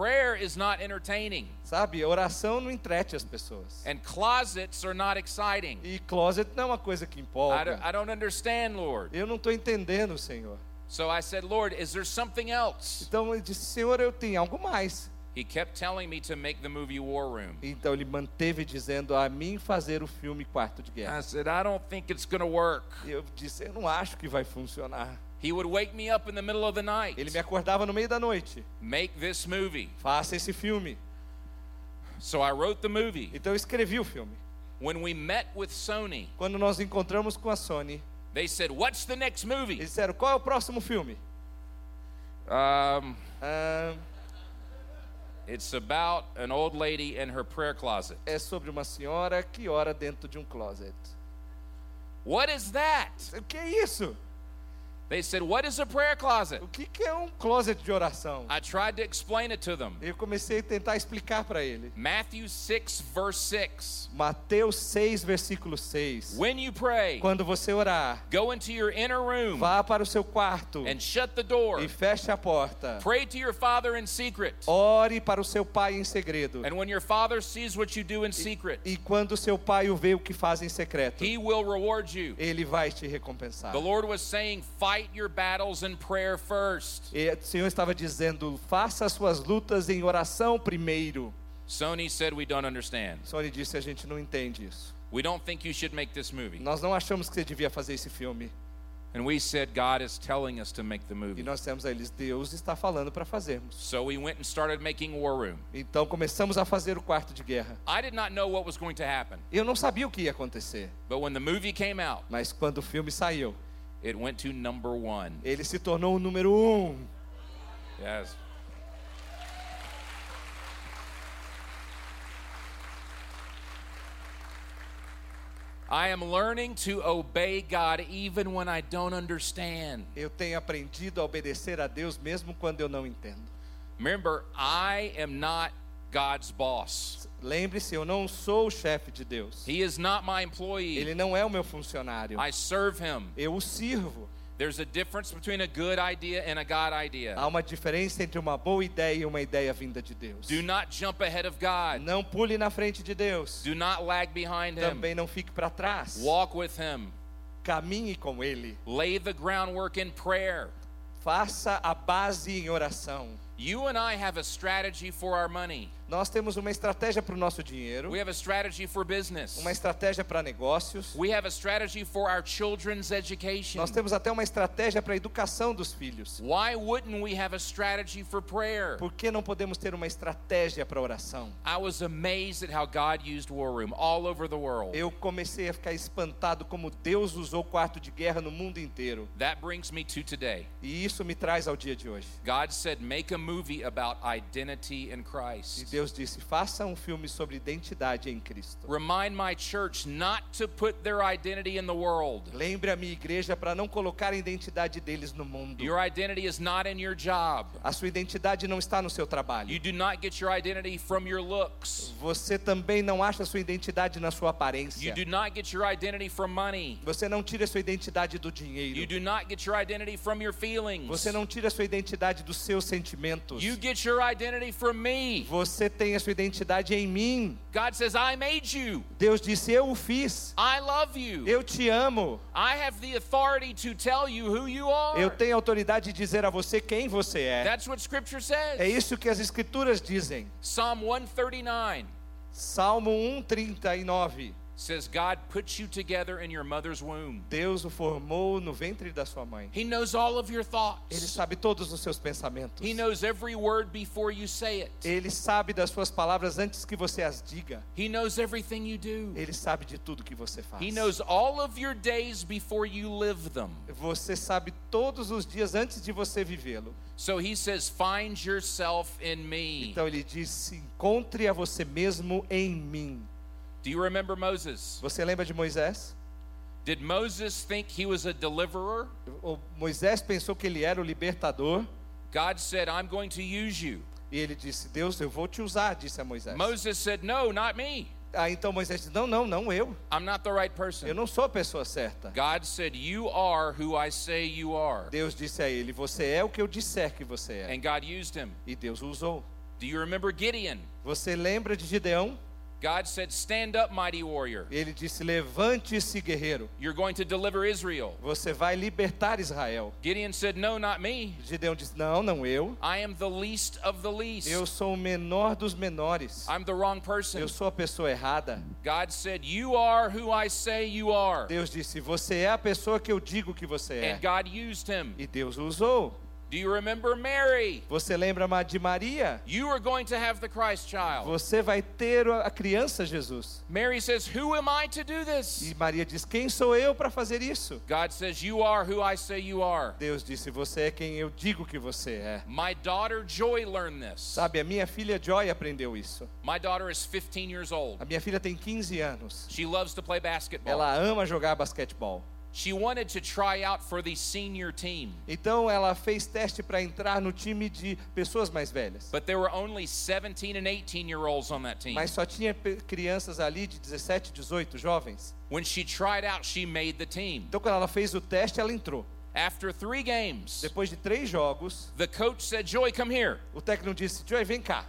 Prayer is not entertaining, Sabe, oração não entrete as pessoas. and closets are not exciting. E closet não é uma coisa que I empolga. don't, I don't understand, Lord. Eu não estou entendendo, Senhor. So I said, Lord, is there something else? Então ele disse: Senhor, eu tenho algo mais. He kept telling me to make the movie War Room. Então ele manteve dizendo a mim fazer o filme Quarto de I Guerra. said, I don't think it's going to work. Eu disse: Eu não acho que vai funcionar. He would wake me up in the middle of the night. Ele me acordava no meio da noite. Make this movie. Faça esse filme. So I wrote the movie. Então eu escrevi o filme. When we met with Sony, Quando nós encontramos com a Sony, they said, What's the next movie? eles disseram: qual é o próximo filme? Um, Ah, it's about an old lady in her prayer closet. é sobre uma senhora que ora dentro de um closet. What is that? O que é isso? They said, What is a prayer closet? O que que é um closet de oração? I tried to explain it to them. Eu comecei a tentar explicar para ele. Matthew 6, verse 6. Mateus 6, versículo 6. When you pray, Quando você orar, go into your inner room vá para o seu quarto and shut the door. e feche a porta. Pray to your Father in secret. Ore para o seu pai em segredo. And when your Father sees what you do in secret, E quando seu pai o vê o que faz em secreto, He will reward you. ele vai te recompensar. The Lord was saying, fight your battles in prayer first. E o Senhor estava dizendo: faça as suas lutas em oração primeiro. Sony said, We don't understand. Sony disse: a gente não entende isso. We don't think you should make this movie. Nós não achamos que você devia fazer esse filme. And we said, God is telling us to make the E movie. nós temos a eles: Deus está falando para fazermos. So we went and started making War Room. Então começamos a fazer o quarto de guerra. I did not know what was going to happen, Eu não sabia o que ia acontecer, but when the movie came out, mas quando o filme saiu, it went to number one. ele se tornou o número um. Yes. I am learning to obey God even when I don't understand. Eu tenho aprendido a obedecer a Deus mesmo quando eu não entendo. Remember, I am not God's boss. Lembre-se, eu não sou o chefe de Deus. He is not my employee. Ele não é o meu funcionário. I serve him. Eu o sirvo. There's a difference between a good idea and a God idea. Há uma diferença entre uma boa ideia e uma ideia vinda de Deus. Do not jump ahead of God. Não pule na frente de Deus. Do not lag behind him. Também não fique para trás. Walk with him. Caminhe com Ele. Lay the groundwork in prayer. Faça a base em oração. You and I have a strategy for our money. Nós temos uma estratégia para o nosso dinheiro, We have a strategy for business. uma estratégia para negócios. We have a strategy for our children's education. Nós temos até uma estratégia para a educação dos filhos. Why wouldn't we have a strategy for prayer? Por que não podemos ter uma estratégia para oração? I was amazed at how God used War Room all over the world. Eu comecei a ficar espantado como Deus usou o quarto de guerra no mundo inteiro. That brings me to today. E isso me traz ao dia de hoje. God said, make a movie about identity in Christ. Deus disse: faça um filme sobre identidade em Cristo. Remind my church not to put their identity in the world. Lembre a minha igreja para não colocar a identidade deles no mundo. Your identity is not in your job. A sua identidade não está no seu trabalho. You do not get your identity from your looks. Você também não acha sua identidade na sua aparência. You do not get your identity from money. Você não tira sua identidade do You dinheiro. do not get your identity from your feelings. Você não tira sua identidade dos seus sentimentos. You get your identity from me. Você tem a sua identidade em mim. God says, I made you. Deus disse: Eu o fiz. I love you. Eu te amo. I have the authority to tell you who you are. Eu tenho autoridade de dizer a você quem você é. That's what Scripture É says. isso que as escrituras dizem. Psalm 139 Salmo 139. Says, God puts you together in your mother's womb. Deus o formou no ventre da sua mãe. He knows all of your Ele thoughts. sabe todos os seus pensamentos. He knows every word before you say it. Ele sabe das suas palavras antes que você as diga. He knows everything you do. Ele sabe de tudo que você faz. He knows all of your days before you live them. Você sabe todos os dias antes de você vivê-lo. So he says, Find yourself in me. Então ele diz: encontre a você mesmo em mim. Do you remember Moses? Você lembra de Moisés? Did Moses think he was a deliverer? O Moisés pensou que ele era o libertador. God said, I'm going to use you. E ele disse: Deus, eu vou te usar, disse a Moisés. Moses said, No, not me. Ah, então Moisés disse: Não, não, não eu. I'm not the right Eu person. não sou a pessoa certa. God said, You are who I say you are. Deus disse a ele: Você é o que eu disser que você é. And God used him. E Deus o usou. Do you remember Gideon? Você lembra de Gideão? God said, Stand up, mighty warrior. Ele disse: Levante-se, guerreiro. You're going to deliver Israel. Você vai libertar Israel. Gideon said, No, not me. Gideão disse: Não, não eu. I am the least of the least. Eu sou o menor dos menores. I'm the wrong person. Eu sou a pessoa errada. God said, You are who I say you are. Deus disse: Você é a pessoa que eu digo que você é. And God used him. E Deus o usou. Do you remember Mary? Você lembra de Maria? You are going to have the Christ child. Você vai ter a criança Jesus. Mary says, Who am I to do this? E Maria diz: Quem sou eu para fazer isso? God says, You are who I say you are. Deus disse: Você é quem eu digo que você é. My daughter Joy learned this. Sabe, a minha filha Joy aprendeu isso. My daughter is 15 years old. A minha filha tem 15 anos. She loves to play basketball. Ela ama jogar basquetebol. She wanted to try out for the senior team, Então ela fez teste para entrar no time de pessoas mais velhas. but there were only 17 and 18 year olds on that team. Mas só tinha crianças ali de 17, 18, jovens. When she tried out, she made the team. Então quando ela fez o teste, ela entrou. After three games, Depois de três jogos, the coach said, Joy, come here. o técnico disse: Joy, vem cá.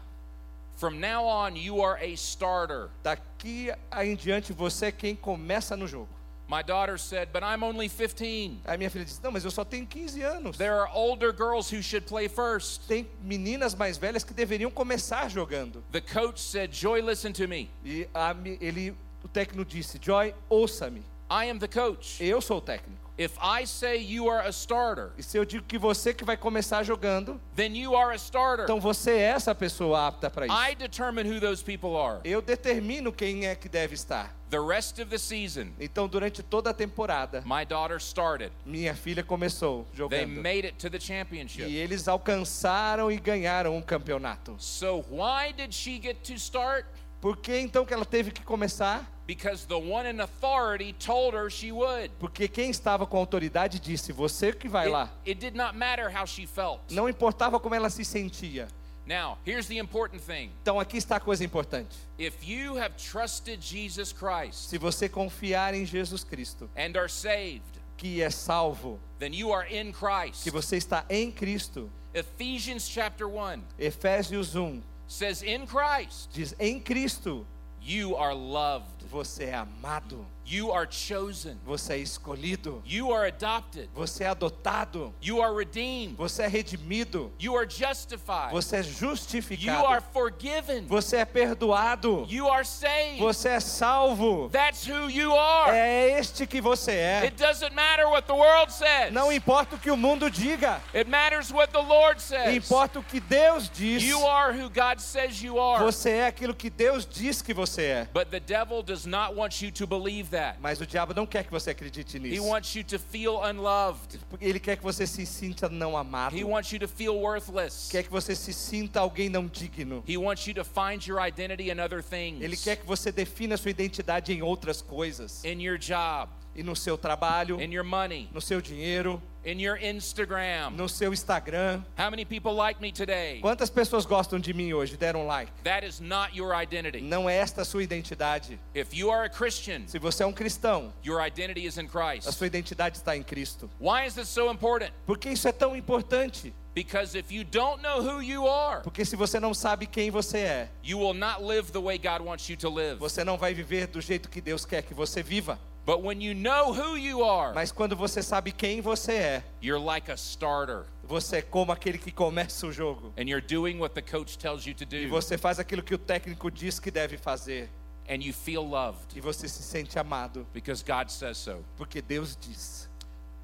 From now on, you are a starter. Daqui em diante você é quem começa no jogo. My daughter said, But I'm only 15. Aí minha filha disse: Não, mas eu só tenho 15 anos. There are older girls who should play first. Tem meninas mais velhas que deveriam começar jogando. The coach said, Joy, listen to me. E a ele, o técnico disse: Joy, ouça-me. I am the coach. Eu sou o técnico. If I say you are a starter, E se eu digo que você que vai começar jogando, then you are a starter. então você é essa pessoa apta para isso. I determine who those people are. Eu determino quem é que deve estar. The rest of the season, Então, durante toda a temporada, my daughter started. minha filha começou They jogando. made it to the championship. E eles alcançaram e ganharam um campeonato. So why did she get to start? Por que então que ela teve que começar? Because the one in authority told her she would. Porque quem estava com autoridade disse: Você que vai lá. It, it did not matter how she felt. Não importava como ela se sentia. Now, here's the important thing. Então aqui está a coisa importante. If you have trusted Jesus Christ Se você confiar em Jesus Cristo, and are saved, que é salvo, then you are in Christ. que você está em Cristo. Ephesians chapter 1 Efésios 1 says, In Christ, diz: Em Cristo you are loved, você é amado, you are chosen, você é escolhido, you are adopted, você é adotado, you are redeemed, você é redimido, you are justified, você é you justificado, are forgiven, você é perdoado, you are saved. você é salvo. That's who you are. É este que você é. It doesn't matter what the world says. Não importa o que o mundo diga, It matters what the Lord says. importa o que Deus diz. You are who God says you are. Você é aquilo que Deus diz que você é. But the devil does not want you to believe that. Mas o diabo não quer que você acredite He nisso. wants you to feel unloved. Ele quer que você se sinta não amado. He wants you to feel worthless. Quer que você se sinta alguém não digno. He wants you to find your identity in other things. Ele quer que você defina sua identidade em outras coisas. in your job, E no seu trabalho, in your money, no seu dinheiro, in your Instagram. no seu Instagram. How many people like me today? Quantas pessoas gostam de mim hoje? Deram like. That is not your identity. Não é esta a sua identidade. If you are a Christian, Se você é um cristão, your identity is in a Christ. sua identidade está em Cristo. Why is this so important? Por que isso é tão importante? Because if you don't know who you are, Porque se você não sabe quem você é, you will not live the way God wants you to live. você não vai viver do jeito que Deus quer que você viva. But when you know who you are, Mas quando você sabe quem você é, you're like a starter você é como aquele que começa o jogo. and you're doing what the coach tells you to E do você faz aquilo que o técnico diz que deve fazer. and you feel loved E você se sente amado, because God says so. porque Deus diz.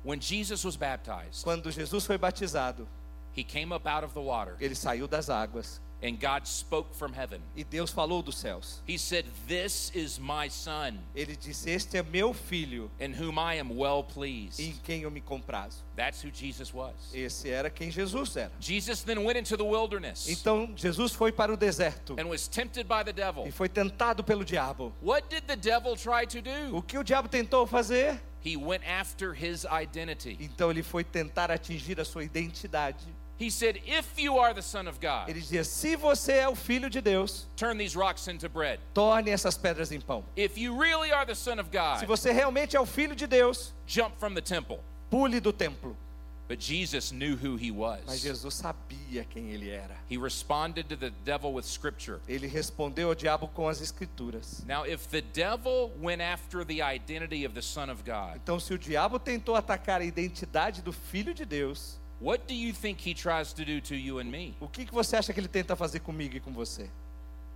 When Jesus was baptized, Quando Jesus foi batizado, he came up out of the water ele saiu das águas and God spoke from heaven. e Deus falou dos céus. He said, This is my son Ele disse: Este é meu filho, in whom I am well em pleased. quem eu me comprazo. That's who Jesus was. Esse era quem Jesus era. Jesus then went into the wilderness Então Jesus foi para o deserto and was tempted by the devil. e foi tentado pelo diabo. What did the devil try to do? O que o diabo tentou fazer? He went after his identity. Então ele foi tentar atingir a sua identidade. He said, If you are the Son of God, Ele dizia: Se você é o filho de Deus, turn these rocks into bread. torne essas pedras em pão. If you really are the Son of Se God, você realmente é o filho de Deus, jump from the temple. pule do templo. But Jesus knew who he Mas was. Jesus sabia quem ele era. He responded to the devil with scripture. Ele respondeu ao diabo com as escrituras. Now, if the devil went after the identity of the Son of God, Então, se o diabo tentou atacar a identidade do Filho de Deus, what do you think he tries to do to you and me? o que, que você acha que ele tenta fazer comigo e com você?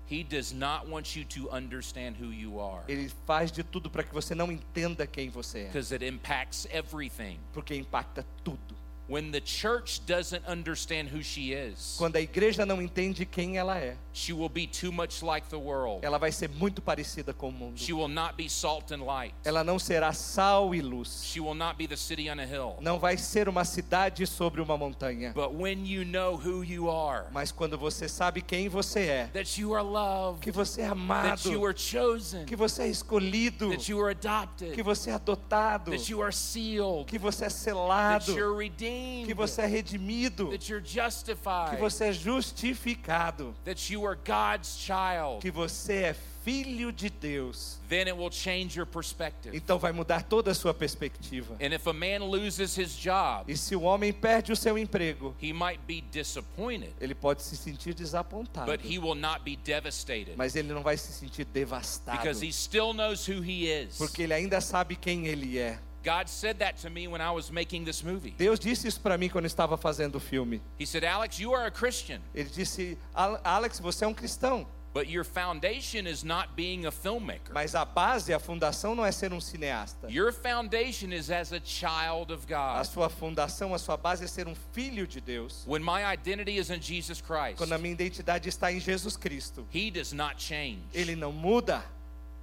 He does not want you to understand who you are Ele faz de tudo para que você não entenda quem você é, because it impacts everything. porque impacta tudo. When the church doesn't understand who she is, Quando a igreja não entende quem ela é, she will be too much like the world. ela vai ser muito parecida com o mundo. She will not be salt and light. Ela não será sal e luz. She will not be the city on a hill. Não vai ser uma cidade sobre uma montanha. But when you know who you are, Mas quando você sabe quem você é, that you are loved, que você é that amado, you are chosen, que você é escolhido, that you are adopted, que você é adotado, that you are sealed, que você é that selado, you're redeemed, que você é redimido, that you're que justified, você é justificado, that you are God's child, que você é filho de Deus. then it will change your perspective. Então vai mudar toda a sua perspectiva. And if a man loses his job, E se o homem perde o seu emprego, he might be disappointed, ele pode se sentir desapontado, but he will not be devastated mas ele não vai se sentir devastado, because he still knows who he is. porque ele ainda sabe quem ele é. God said that to me when I was making this movie. Deus disse isso para mim quando estava fazendo o filme. He said, Alex, you are a Christian, Ele disse: "Al- Alex, você é um cristão, but your foundation is not being a filmmaker. mas a base, a fundação não é ser um cineasta. Your foundation is as a child of A God. sua fundação, a sua base é ser um filho de Deus. When my identity is in Jesus Christ, Quando a minha identidade está em Jesus Cristo, He does not change. ele não muda.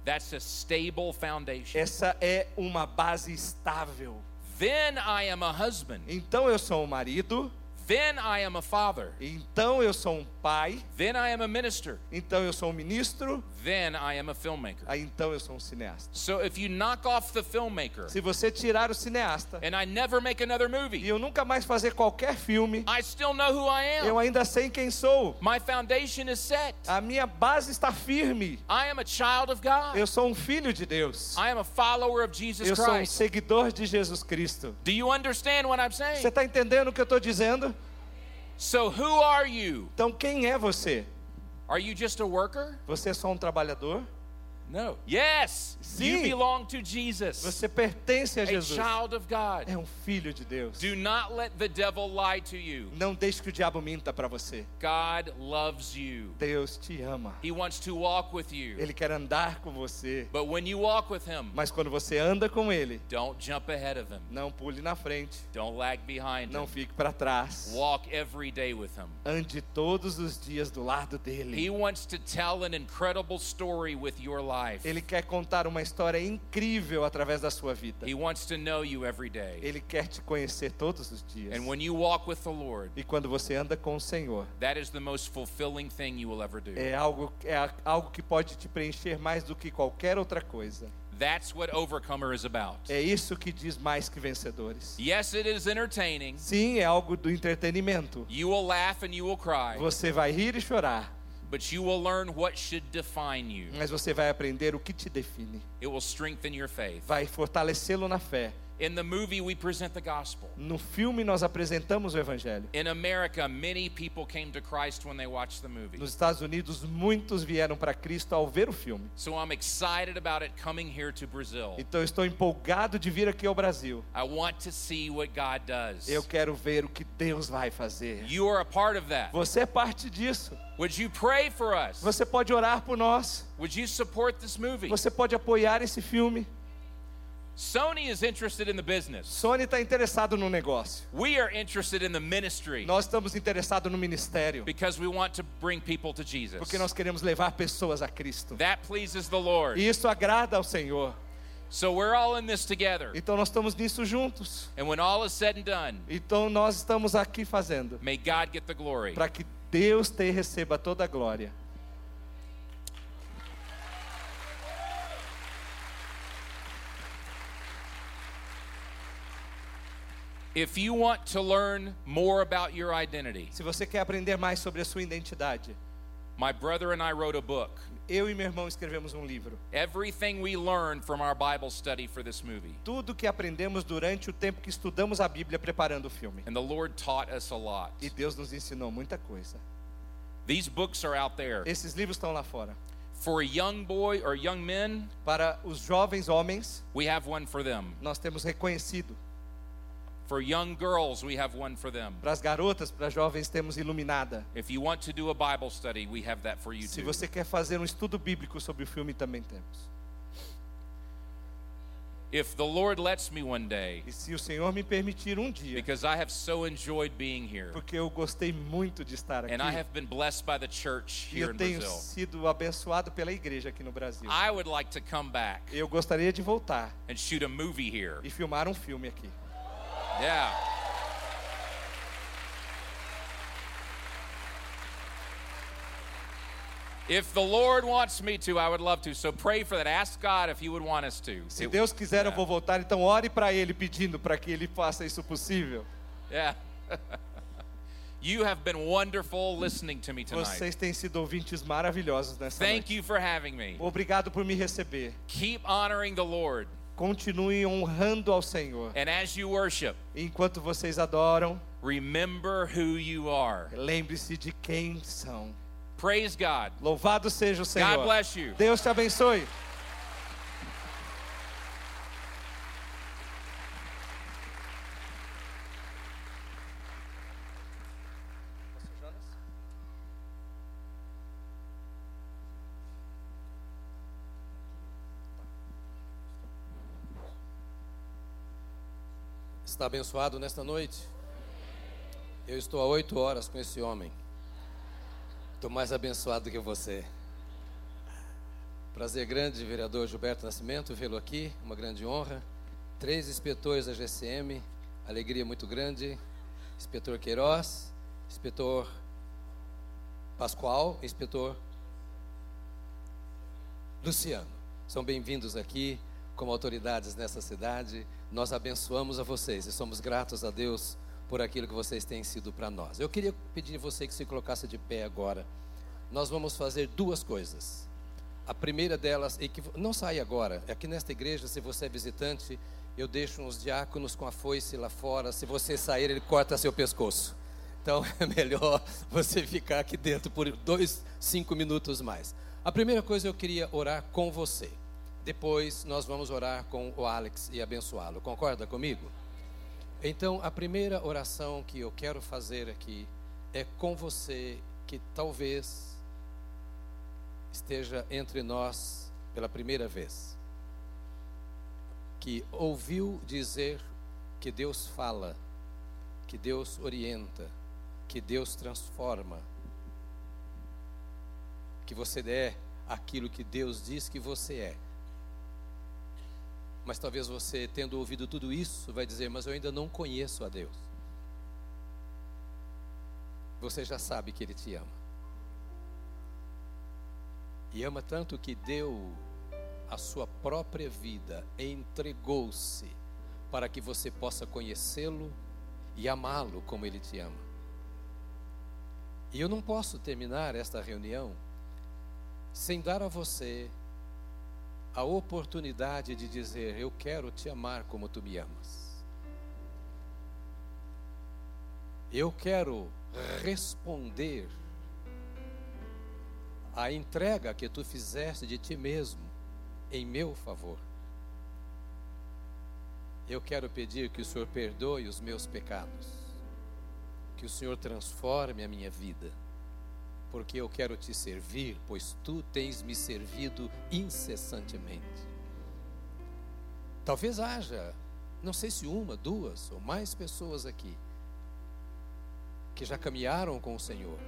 That's a stable foundation. Essa é uma base estável. Then I am a husband. Então eu sou um marido, Then I am a father. então eu sou um pai, Then I am a minister. então eu sou um ministro, Then I am a filmmaker. aí então eu sou um cineasta. So if you knock off the filmmaker Se você tirar o cineasta and I never make another e movie, eu nunca mais fazer qualquer filme, I still know who I eu am. ainda sei quem sou. My foundation is set. A minha base está firme. I am a child of God. Eu sou um filho de Deus. I am a follower of Jesus Eu sou um Christ. seguidor de Jesus Cristo. Do you understand what I'm Você saying? está entendendo o que eu estou dizendo? So who are you? Então quem é você? Are you just a worker? Você é só um trabalhador? No. Yes. You Sim. belong to Jesus. Você pertence a A Jesus. child of God. É um filho de Deus. Do not let the devil lie to you. Não deixe que o diabo minta para você. God loves you. Deus te ama. He wants to walk with you. Ele quer andar com você. But when you walk with him, Mas quando você anda com ele, don't jump ahead of him. não pule na frente, Don't lag behind não him. fique para trás. Walk every day with him. Ande todos os dias do lado He dele. wants to tell an incredible story with your life. Ele quer contar uma história incrível através da sua vida. He wants to know you every day. Ele quer te conhecer todos os dias. And when you walk with the Lord, E quando você anda com o Senhor, that is the most fulfilling thing you will ever do. é algo, é algo que pode te preencher mais do que qualquer outra coisa. That's what Overcomer is about. É isso que diz mais que vencedores. Yes, it is entertaining. Sim, é algo do entretenimento. You will laugh and you will cry, Você vai rir e chorar, but you will learn what should define you. mas você vai aprender o que te define. It will strengthen your faith. Vai fortalecê-lo na fé. In the movie, we present the gospel. No filme nós apresentamos o evangelho. In America, many people came to Christ when they watched the movie. Nos Estados Unidos, muitos vieram para Cristo ao ver o filme. So I'm excited about it coming here to Brazil. Então estou empolgado de vir aqui ao Brasil. I want to see what God does. Eu quero ver o que Deus vai fazer. You are a part of that. Você é parte disso. Would you pray for us? Você pode orar por nós. Would you support this movie? Você pode apoiar esse filme. Sony is interested in the business. Sony está interessado no negócio. We are interested in the ministry Nós estamos interessados no ministério. because we want to bring people to Jesus. Porque nós queremos levar pessoas a Cristo. That pleases the Lord. E isso agrada ao Senhor. So we're all in this together. Então nós estamos nisso juntos. And when all is said and done, Então nós estamos aqui fazendo may God get the glory. para que Deus te receba toda a glória. If you want to learn more about your identity, Se você quer aprender mais sobre a sua identidade, My brother and I wrote a book. Eu e meu irmão escrevemos um livro. Everything we learned from our Bible study for this movie. Tudo que aprendemos durante o tempo que estudamos a Bíblia preparando o filme. And the Lord taught us a lot. E Deus nos ensinou muita coisa. These books are out there. Esses livros estão lá fora. For a young boy or young men, Para os jovens homens, we have one for them. nós temos reconhecido. For young girls, we have one for them. Para as garotas, para as jovens, temos iluminada. If you want to do a Bible study, we have that for you Se too. você quer fazer um estudo bíblico sobre o filme, também temos. If the Lord lets me one day, E se o Senhor me permitir um dia, because I have so enjoyed being here, porque eu gostei muito de estar aqui. and I have been blessed by the church E here eu in tenho Brazil, sido abençoado pela igreja aqui no Brasil. I would like to come back Eu gostaria de voltar and shoot a movie here. e filmar um filme aqui. Yeah. If the Lord wants me to, I would love to. So pray for that. Ask God if He would want us to. Se Deus quiser, eu vou voltar. Então, ore para Ele pedindo para que Ele faça isso possível. Yeah. you have been wonderful listening to me tonight. Vocês têm sido ouvintes maravilhosos nessa Thank noite. you for having me. Obrigado por me receber. Keep honoring the Lord. Continue honrando ao Senhor. And as you worship, Enquanto vocês adoram, remember who you are. lembre-se de quem são. Praise God. Louvado seja o Senhor. God bless you. Deus te abençoe. Está abençoado nesta noite? Eu estou há oito horas com esse homem. Estou mais abençoado do que você. Prazer grande, vereador Gilberto Nascimento, vê-lo aqui, uma grande honra. Três inspetores da GCM, alegria muito grande. Inspetor Queiroz, inspetor Pascoal, inspetor Luciano. São bem-vindos aqui como autoridades nessa cidade. Nós abençoamos a vocês e somos gratos a Deus por aquilo que vocês têm sido para nós. Eu queria pedir a você que se colocasse de pé agora. Nós vamos fazer duas coisas. A primeira delas, e que não sai agora, aqui nesta igreja, se você é visitante, eu deixo uns diáconos com a foice lá fora. Se você sair, ele corta seu pescoço. Então é melhor você ficar aqui dentro por dois, cinco minutos mais. A primeira coisa eu queria orar com você. Depois nós vamos orar com o Alex e abençoá-lo. Concorda comigo? Então a primeira oração que eu quero fazer aqui é com você que talvez esteja entre nós pela primeira vez. Que ouviu dizer que Deus fala, que Deus orienta, que Deus transforma, que você é aquilo que Deus diz que você é. Mas talvez você, tendo ouvido tudo isso, vai dizer: Mas eu ainda não conheço a Deus. Você já sabe que Ele te ama. E ama tanto que deu a sua própria vida, entregou-se para que você possa conhecê-lo e amá-lo como Ele te ama. E eu não posso terminar esta reunião sem dar a você a oportunidade de dizer: Eu quero te amar como tu me amas. Eu quero responder à entrega que tu fizeste de ti mesmo em meu favor. Eu quero pedir que o Senhor perdoe os meus pecados, que o Senhor transforme a minha vida porque eu quero te servir, pois tu tens me servido incessantemente. Talvez haja, não sei se uma, duas ou mais pessoas aqui, que já caminharam com o Senhor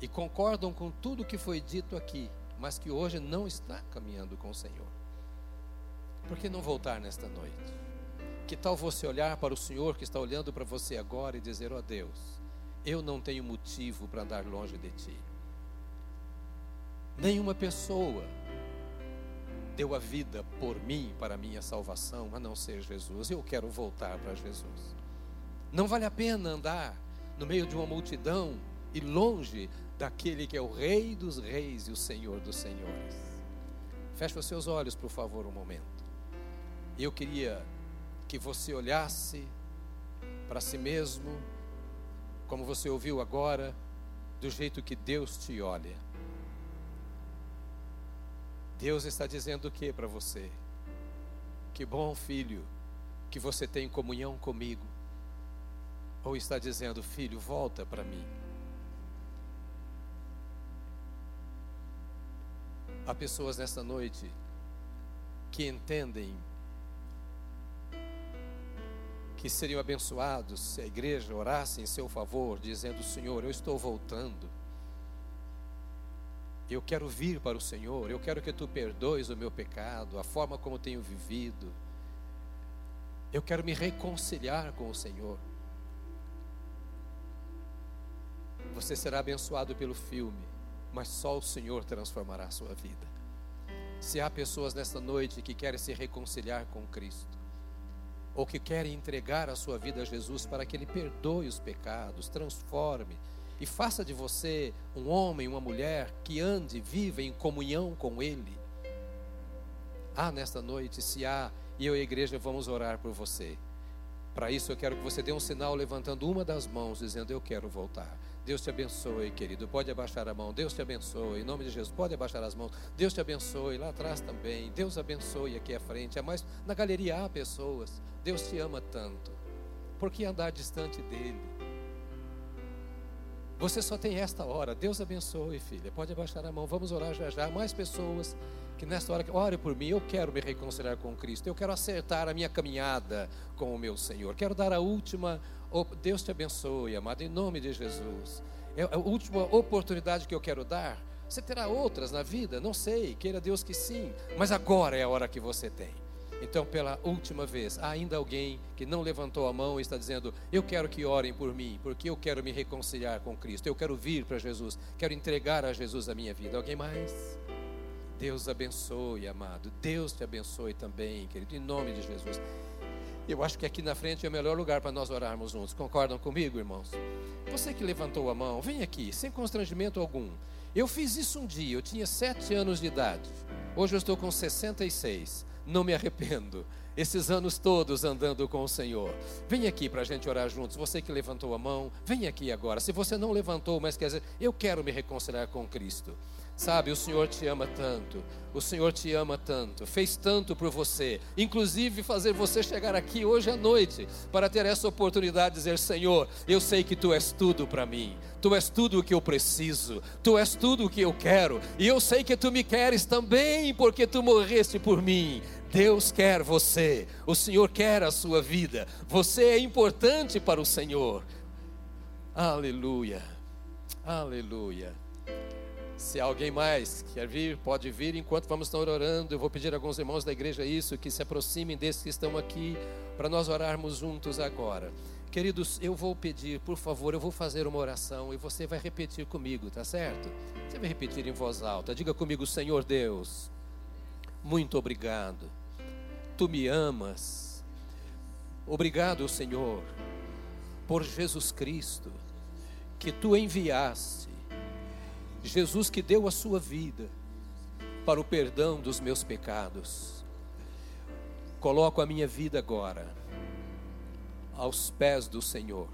e concordam com tudo que foi dito aqui, mas que hoje não está caminhando com o Senhor. Por que não voltar nesta noite? Que tal você olhar para o Senhor que está olhando para você agora e dizer: Ó oh Deus, eu não tenho motivo para andar longe de ti. Nenhuma pessoa deu a vida por mim para minha salvação, a não ser Jesus. Eu quero voltar para Jesus. Não vale a pena andar no meio de uma multidão e longe daquele que é o Rei dos Reis e o Senhor dos Senhores. Feche os seus olhos, por favor, um momento. Eu queria que você olhasse para si mesmo, como você ouviu agora, do jeito que Deus te olha. Deus está dizendo o que para você? Que bom, filho, que você tem comunhão comigo. Ou está dizendo, filho, volta para mim. Há pessoas nesta noite que entendem que seriam abençoados se a igreja orasse em seu favor, dizendo: Senhor, eu estou voltando. Eu quero vir para o Senhor, eu quero que tu perdoes o meu pecado, a forma como tenho vivido. Eu quero me reconciliar com o Senhor. Você será abençoado pelo filme, mas só o Senhor transformará a sua vida. Se há pessoas nesta noite que querem se reconciliar com Cristo, ou que querem entregar a sua vida a Jesus para que Ele perdoe os pecados, transforme e faça de você um homem, uma mulher que ande, viva em comunhão com Ele. Ah, nesta noite, se há, e eu e a igreja vamos orar por você. Para isso eu quero que você dê um sinal levantando uma das mãos, dizendo: Eu quero voltar. Deus te abençoe, querido. Pode abaixar a mão. Deus te abençoe. Em nome de Jesus, pode abaixar as mãos. Deus te abençoe. Lá atrás também. Deus abençoe aqui à frente. É mais na galeria há pessoas. Deus te ama tanto. Por que andar distante dele? Você só tem esta hora. Deus abençoe, filha. Pode abaixar a mão. Vamos orar já já. Mais pessoas que nesta hora, ore por mim, eu quero me reconciliar com Cristo, eu quero acertar a minha caminhada com o meu Senhor, quero dar a última, Deus te abençoe, amado, em nome de Jesus, é a última oportunidade que eu quero dar, você terá outras na vida, não sei, queira Deus que sim, mas agora é a hora que você tem. Então, pela última vez, há ainda alguém que não levantou a mão e está dizendo: Eu quero que orem por mim, porque eu quero me reconciliar com Cristo, eu quero vir para Jesus, quero entregar a Jesus a minha vida. Alguém mais? Deus abençoe, amado. Deus te abençoe também, querido, em nome de Jesus. Eu acho que aqui na frente é o melhor lugar para nós orarmos juntos. Concordam comigo, irmãos? Você que levantou a mão, vem aqui, sem constrangimento algum. Eu fiz isso um dia, eu tinha sete anos de idade. Hoje eu estou com 66. Não me arrependo. Esses anos todos andando com o Senhor. Vem aqui para a gente orar juntos. Você que levantou a mão, vem aqui agora. Se você não levantou, mas quer dizer, eu quero me reconciliar com Cristo. Sabe, o Senhor te ama tanto, o Senhor te ama tanto, fez tanto por você, inclusive fazer você chegar aqui hoje à noite para ter essa oportunidade de dizer: Senhor, eu sei que tu és tudo para mim, tu és tudo o que eu preciso, tu és tudo o que eu quero, e eu sei que tu me queres também, porque tu morreste por mim. Deus quer você, o Senhor quer a sua vida, você é importante para o Senhor. Aleluia, aleluia. Se alguém mais quer vir, pode vir enquanto vamos estar orando. Eu vou pedir a alguns irmãos da igreja isso, que se aproximem desses que estão aqui, para nós orarmos juntos agora. Queridos, eu vou pedir, por favor, eu vou fazer uma oração e você vai repetir comigo, tá certo? Você vai repetir em voz alta. Diga comigo, Senhor Deus, muito obrigado. Tu me amas. Obrigado, Senhor, por Jesus Cristo, que tu enviaste Jesus que deu a sua vida para o perdão dos meus pecados. Coloco a minha vida agora aos pés do Senhor.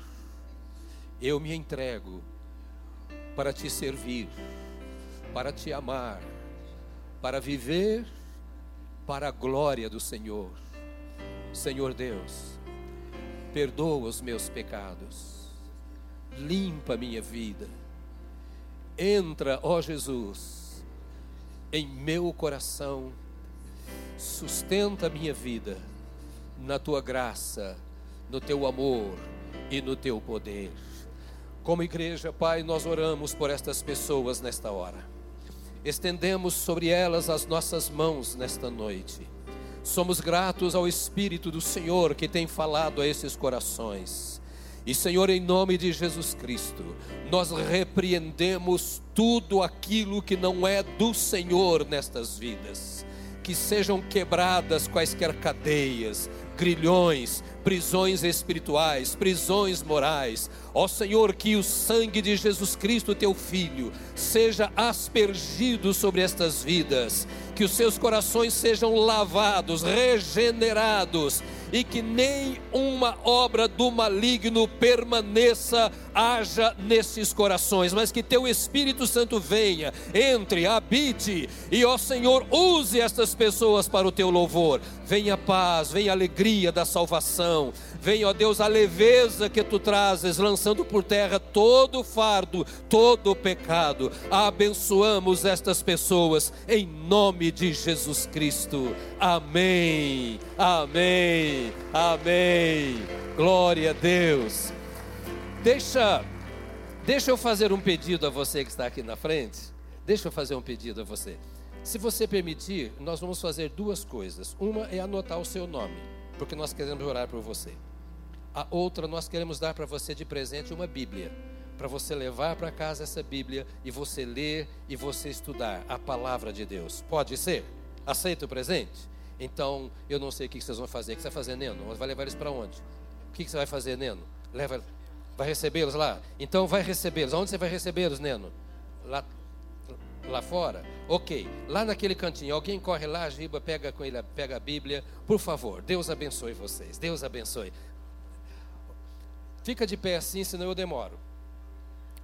Eu me entrego para te servir, para te amar, para viver para a glória do Senhor. Senhor Deus, perdoa os meus pecados, limpa minha vida Entra, ó Jesus, em meu coração, sustenta a minha vida na tua graça, no teu amor e no teu poder. Como igreja, Pai, nós oramos por estas pessoas nesta hora. Estendemos sobre elas as nossas mãos nesta noite. Somos gratos ao Espírito do Senhor que tem falado a esses corações. E Senhor, em nome de Jesus Cristo, nós repreendemos tudo aquilo que não é do Senhor nestas vidas. Que sejam quebradas quaisquer cadeias, grilhões, prisões espirituais, prisões morais. Ó Senhor, que o sangue de Jesus Cristo, teu Filho, seja aspergido sobre estas vidas, que os seus corações sejam lavados, regenerados e que nem uma obra do maligno permaneça, haja nesses corações, mas que teu Espírito Santo venha, entre, habite e, ó Senhor, use estas pessoas para o teu louvor. Venha paz, venha alegria da salvação, venha, ó Deus, a leveza que tu trazes, lançando por terra todo fardo, todo pecado. Abençoamos estas pessoas em nome de Jesus Cristo. Amém. Amém. Amém. Glória a Deus. Deixa deixa eu fazer um pedido a você que está aqui na frente. Deixa eu fazer um pedido a você. Se você permitir, nós vamos fazer duas coisas. Uma é anotar o seu nome, porque nós queremos orar por você. A outra, nós queremos dar para você de presente uma Bíblia, para você levar para casa essa Bíblia e você ler e você estudar a palavra de Deus. Pode ser? Aceita o presente? Então, eu não sei o que vocês vão fazer. O que você vai fazer, Neno? Vai levar eles para onde? O que você vai fazer, Neno? Leva, vai recebê-los lá? Então, vai recebê-los. Aonde você vai recebê-los, Neno? Lá, lá fora? Ok. Lá naquele cantinho, alguém corre lá, Giba, pega com ele, pega a Bíblia. Por favor, Deus abençoe vocês. Deus abençoe. Fica de pé assim, senão eu demoro.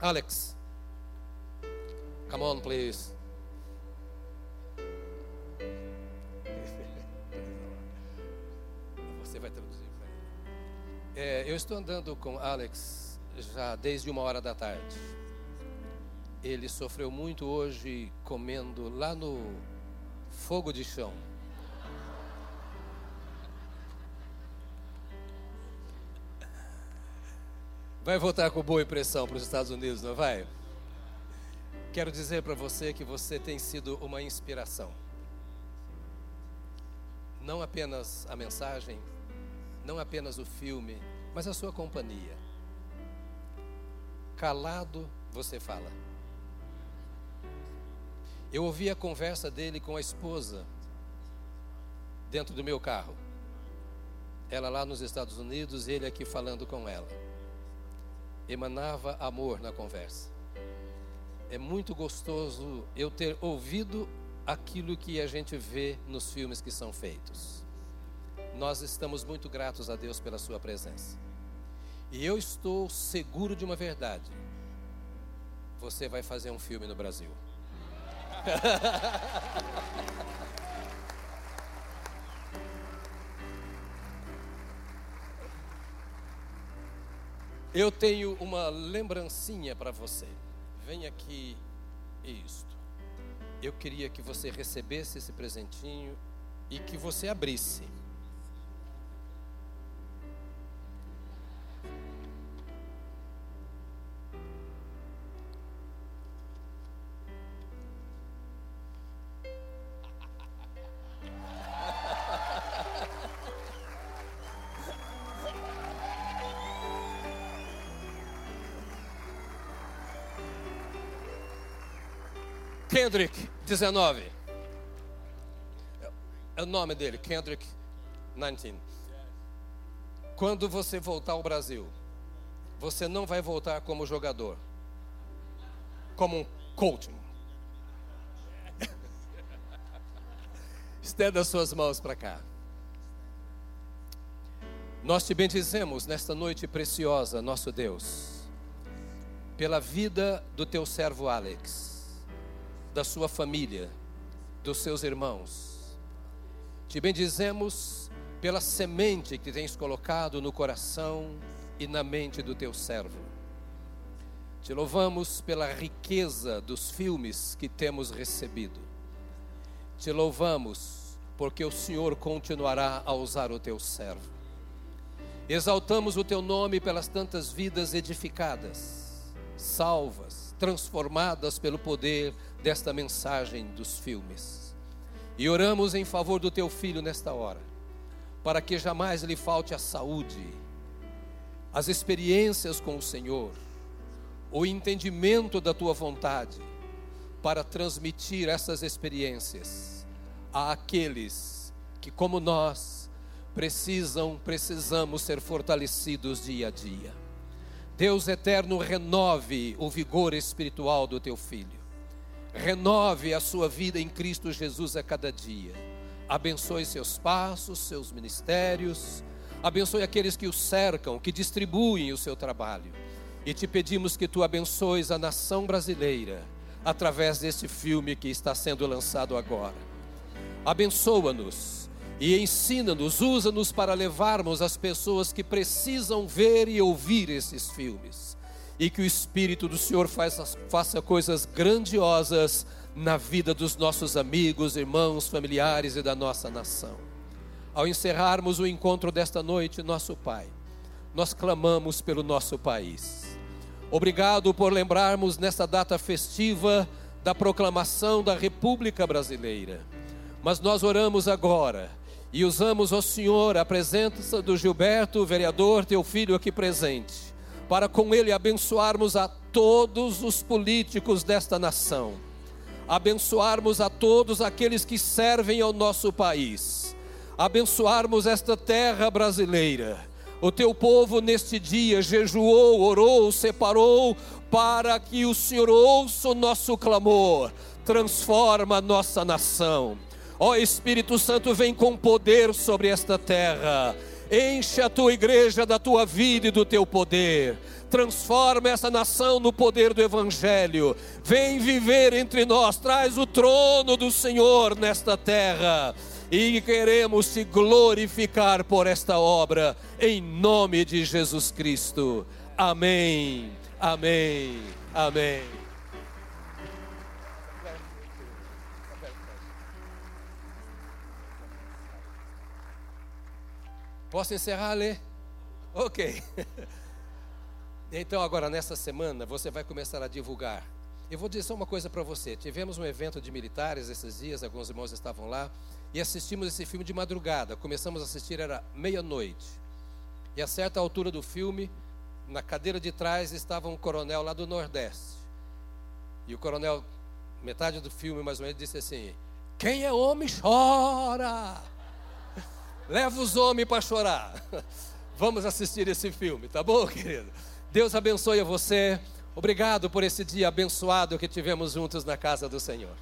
Alex, come on, please. Você vai traduzir para ele. É, eu estou andando com Alex já desde uma hora da tarde. Ele sofreu muito hoje comendo lá no fogo de chão. Vai voltar com boa impressão para os Estados Unidos, não vai? Quero dizer para você que você tem sido uma inspiração. Não apenas a mensagem, não apenas o filme, mas a sua companhia. Calado você fala. Eu ouvi a conversa dele com a esposa dentro do meu carro. Ela lá nos Estados Unidos, ele aqui falando com ela. Emanava amor na conversa. É muito gostoso eu ter ouvido aquilo que a gente vê nos filmes que são feitos. Nós estamos muito gratos a Deus pela Sua presença. E eu estou seguro de uma verdade: você vai fazer um filme no Brasil. Eu tenho uma lembrancinha para você. Vem aqui isto. Eu queria que você recebesse esse presentinho e que você abrisse. Kendrick 19. É o nome dele, Kendrick 19. Quando você voltar ao Brasil, você não vai voltar como jogador, como um coaching. Estenda suas mãos para cá. Nós te bendizemos nesta noite preciosa, nosso Deus, pela vida do teu servo Alex da sua família, dos seus irmãos. Te bendizemos pela semente que tens colocado no coração e na mente do teu servo. Te louvamos pela riqueza dos filmes que temos recebido. Te louvamos porque o Senhor continuará a usar o teu servo. Exaltamos o teu nome pelas tantas vidas edificadas, salvas, transformadas pelo poder desta mensagem dos filmes. E oramos em favor do teu filho nesta hora, para que jamais lhe falte a saúde, as experiências com o Senhor, o entendimento da tua vontade, para transmitir essas experiências a aqueles que, como nós, precisam, precisamos ser fortalecidos dia a dia. Deus eterno, renove o vigor espiritual do teu filho. Renove a sua vida em Cristo Jesus a cada dia. Abençoe seus passos, seus ministérios. Abençoe aqueles que o cercam, que distribuem o seu trabalho. E te pedimos que tu abençoes a nação brasileira através deste filme que está sendo lançado agora. Abençoa-nos e ensina-nos, usa-nos para levarmos as pessoas que precisam ver e ouvir esses filmes. E que o Espírito do Senhor faça, faça coisas grandiosas na vida dos nossos amigos, irmãos, familiares e da nossa nação. Ao encerrarmos o encontro desta noite, nosso Pai, nós clamamos pelo nosso país. Obrigado por lembrarmos nesta data festiva da proclamação da República Brasileira. Mas nós oramos agora e usamos, ó Senhor, a presença do Gilberto, vereador, teu filho aqui presente, para com ele abençoarmos a todos os políticos desta nação, abençoarmos a todos aqueles que servem ao nosso país, abençoarmos esta terra brasileira. O teu povo neste dia jejuou, orou, separou para que o Senhor ouça o nosso clamor, transforma a nossa nação. Ó Espírito Santo, vem com poder sobre esta terra. Enche a tua igreja da tua vida e do teu poder. Transforma essa nação no poder do Evangelho. Vem viver entre nós. Traz o trono do Senhor nesta terra. E queremos te glorificar por esta obra. Em nome de Jesus Cristo. Amém. Amém. Amém. Posso encerrar, Lê? Ok. Então, agora, nessa semana, você vai começar a divulgar. Eu vou dizer só uma coisa para você. Tivemos um evento de militares esses dias, alguns irmãos estavam lá, e assistimos esse filme de madrugada. Começamos a assistir, era meia-noite. E a certa altura do filme, na cadeira de trás, estava um coronel lá do Nordeste. E o coronel, metade do filme mais ou menos, disse assim: Quem é homem chora. Leva os homens para chorar. Vamos assistir esse filme, tá bom, querido? Deus abençoe a você. Obrigado por esse dia abençoado que tivemos juntos na casa do Senhor.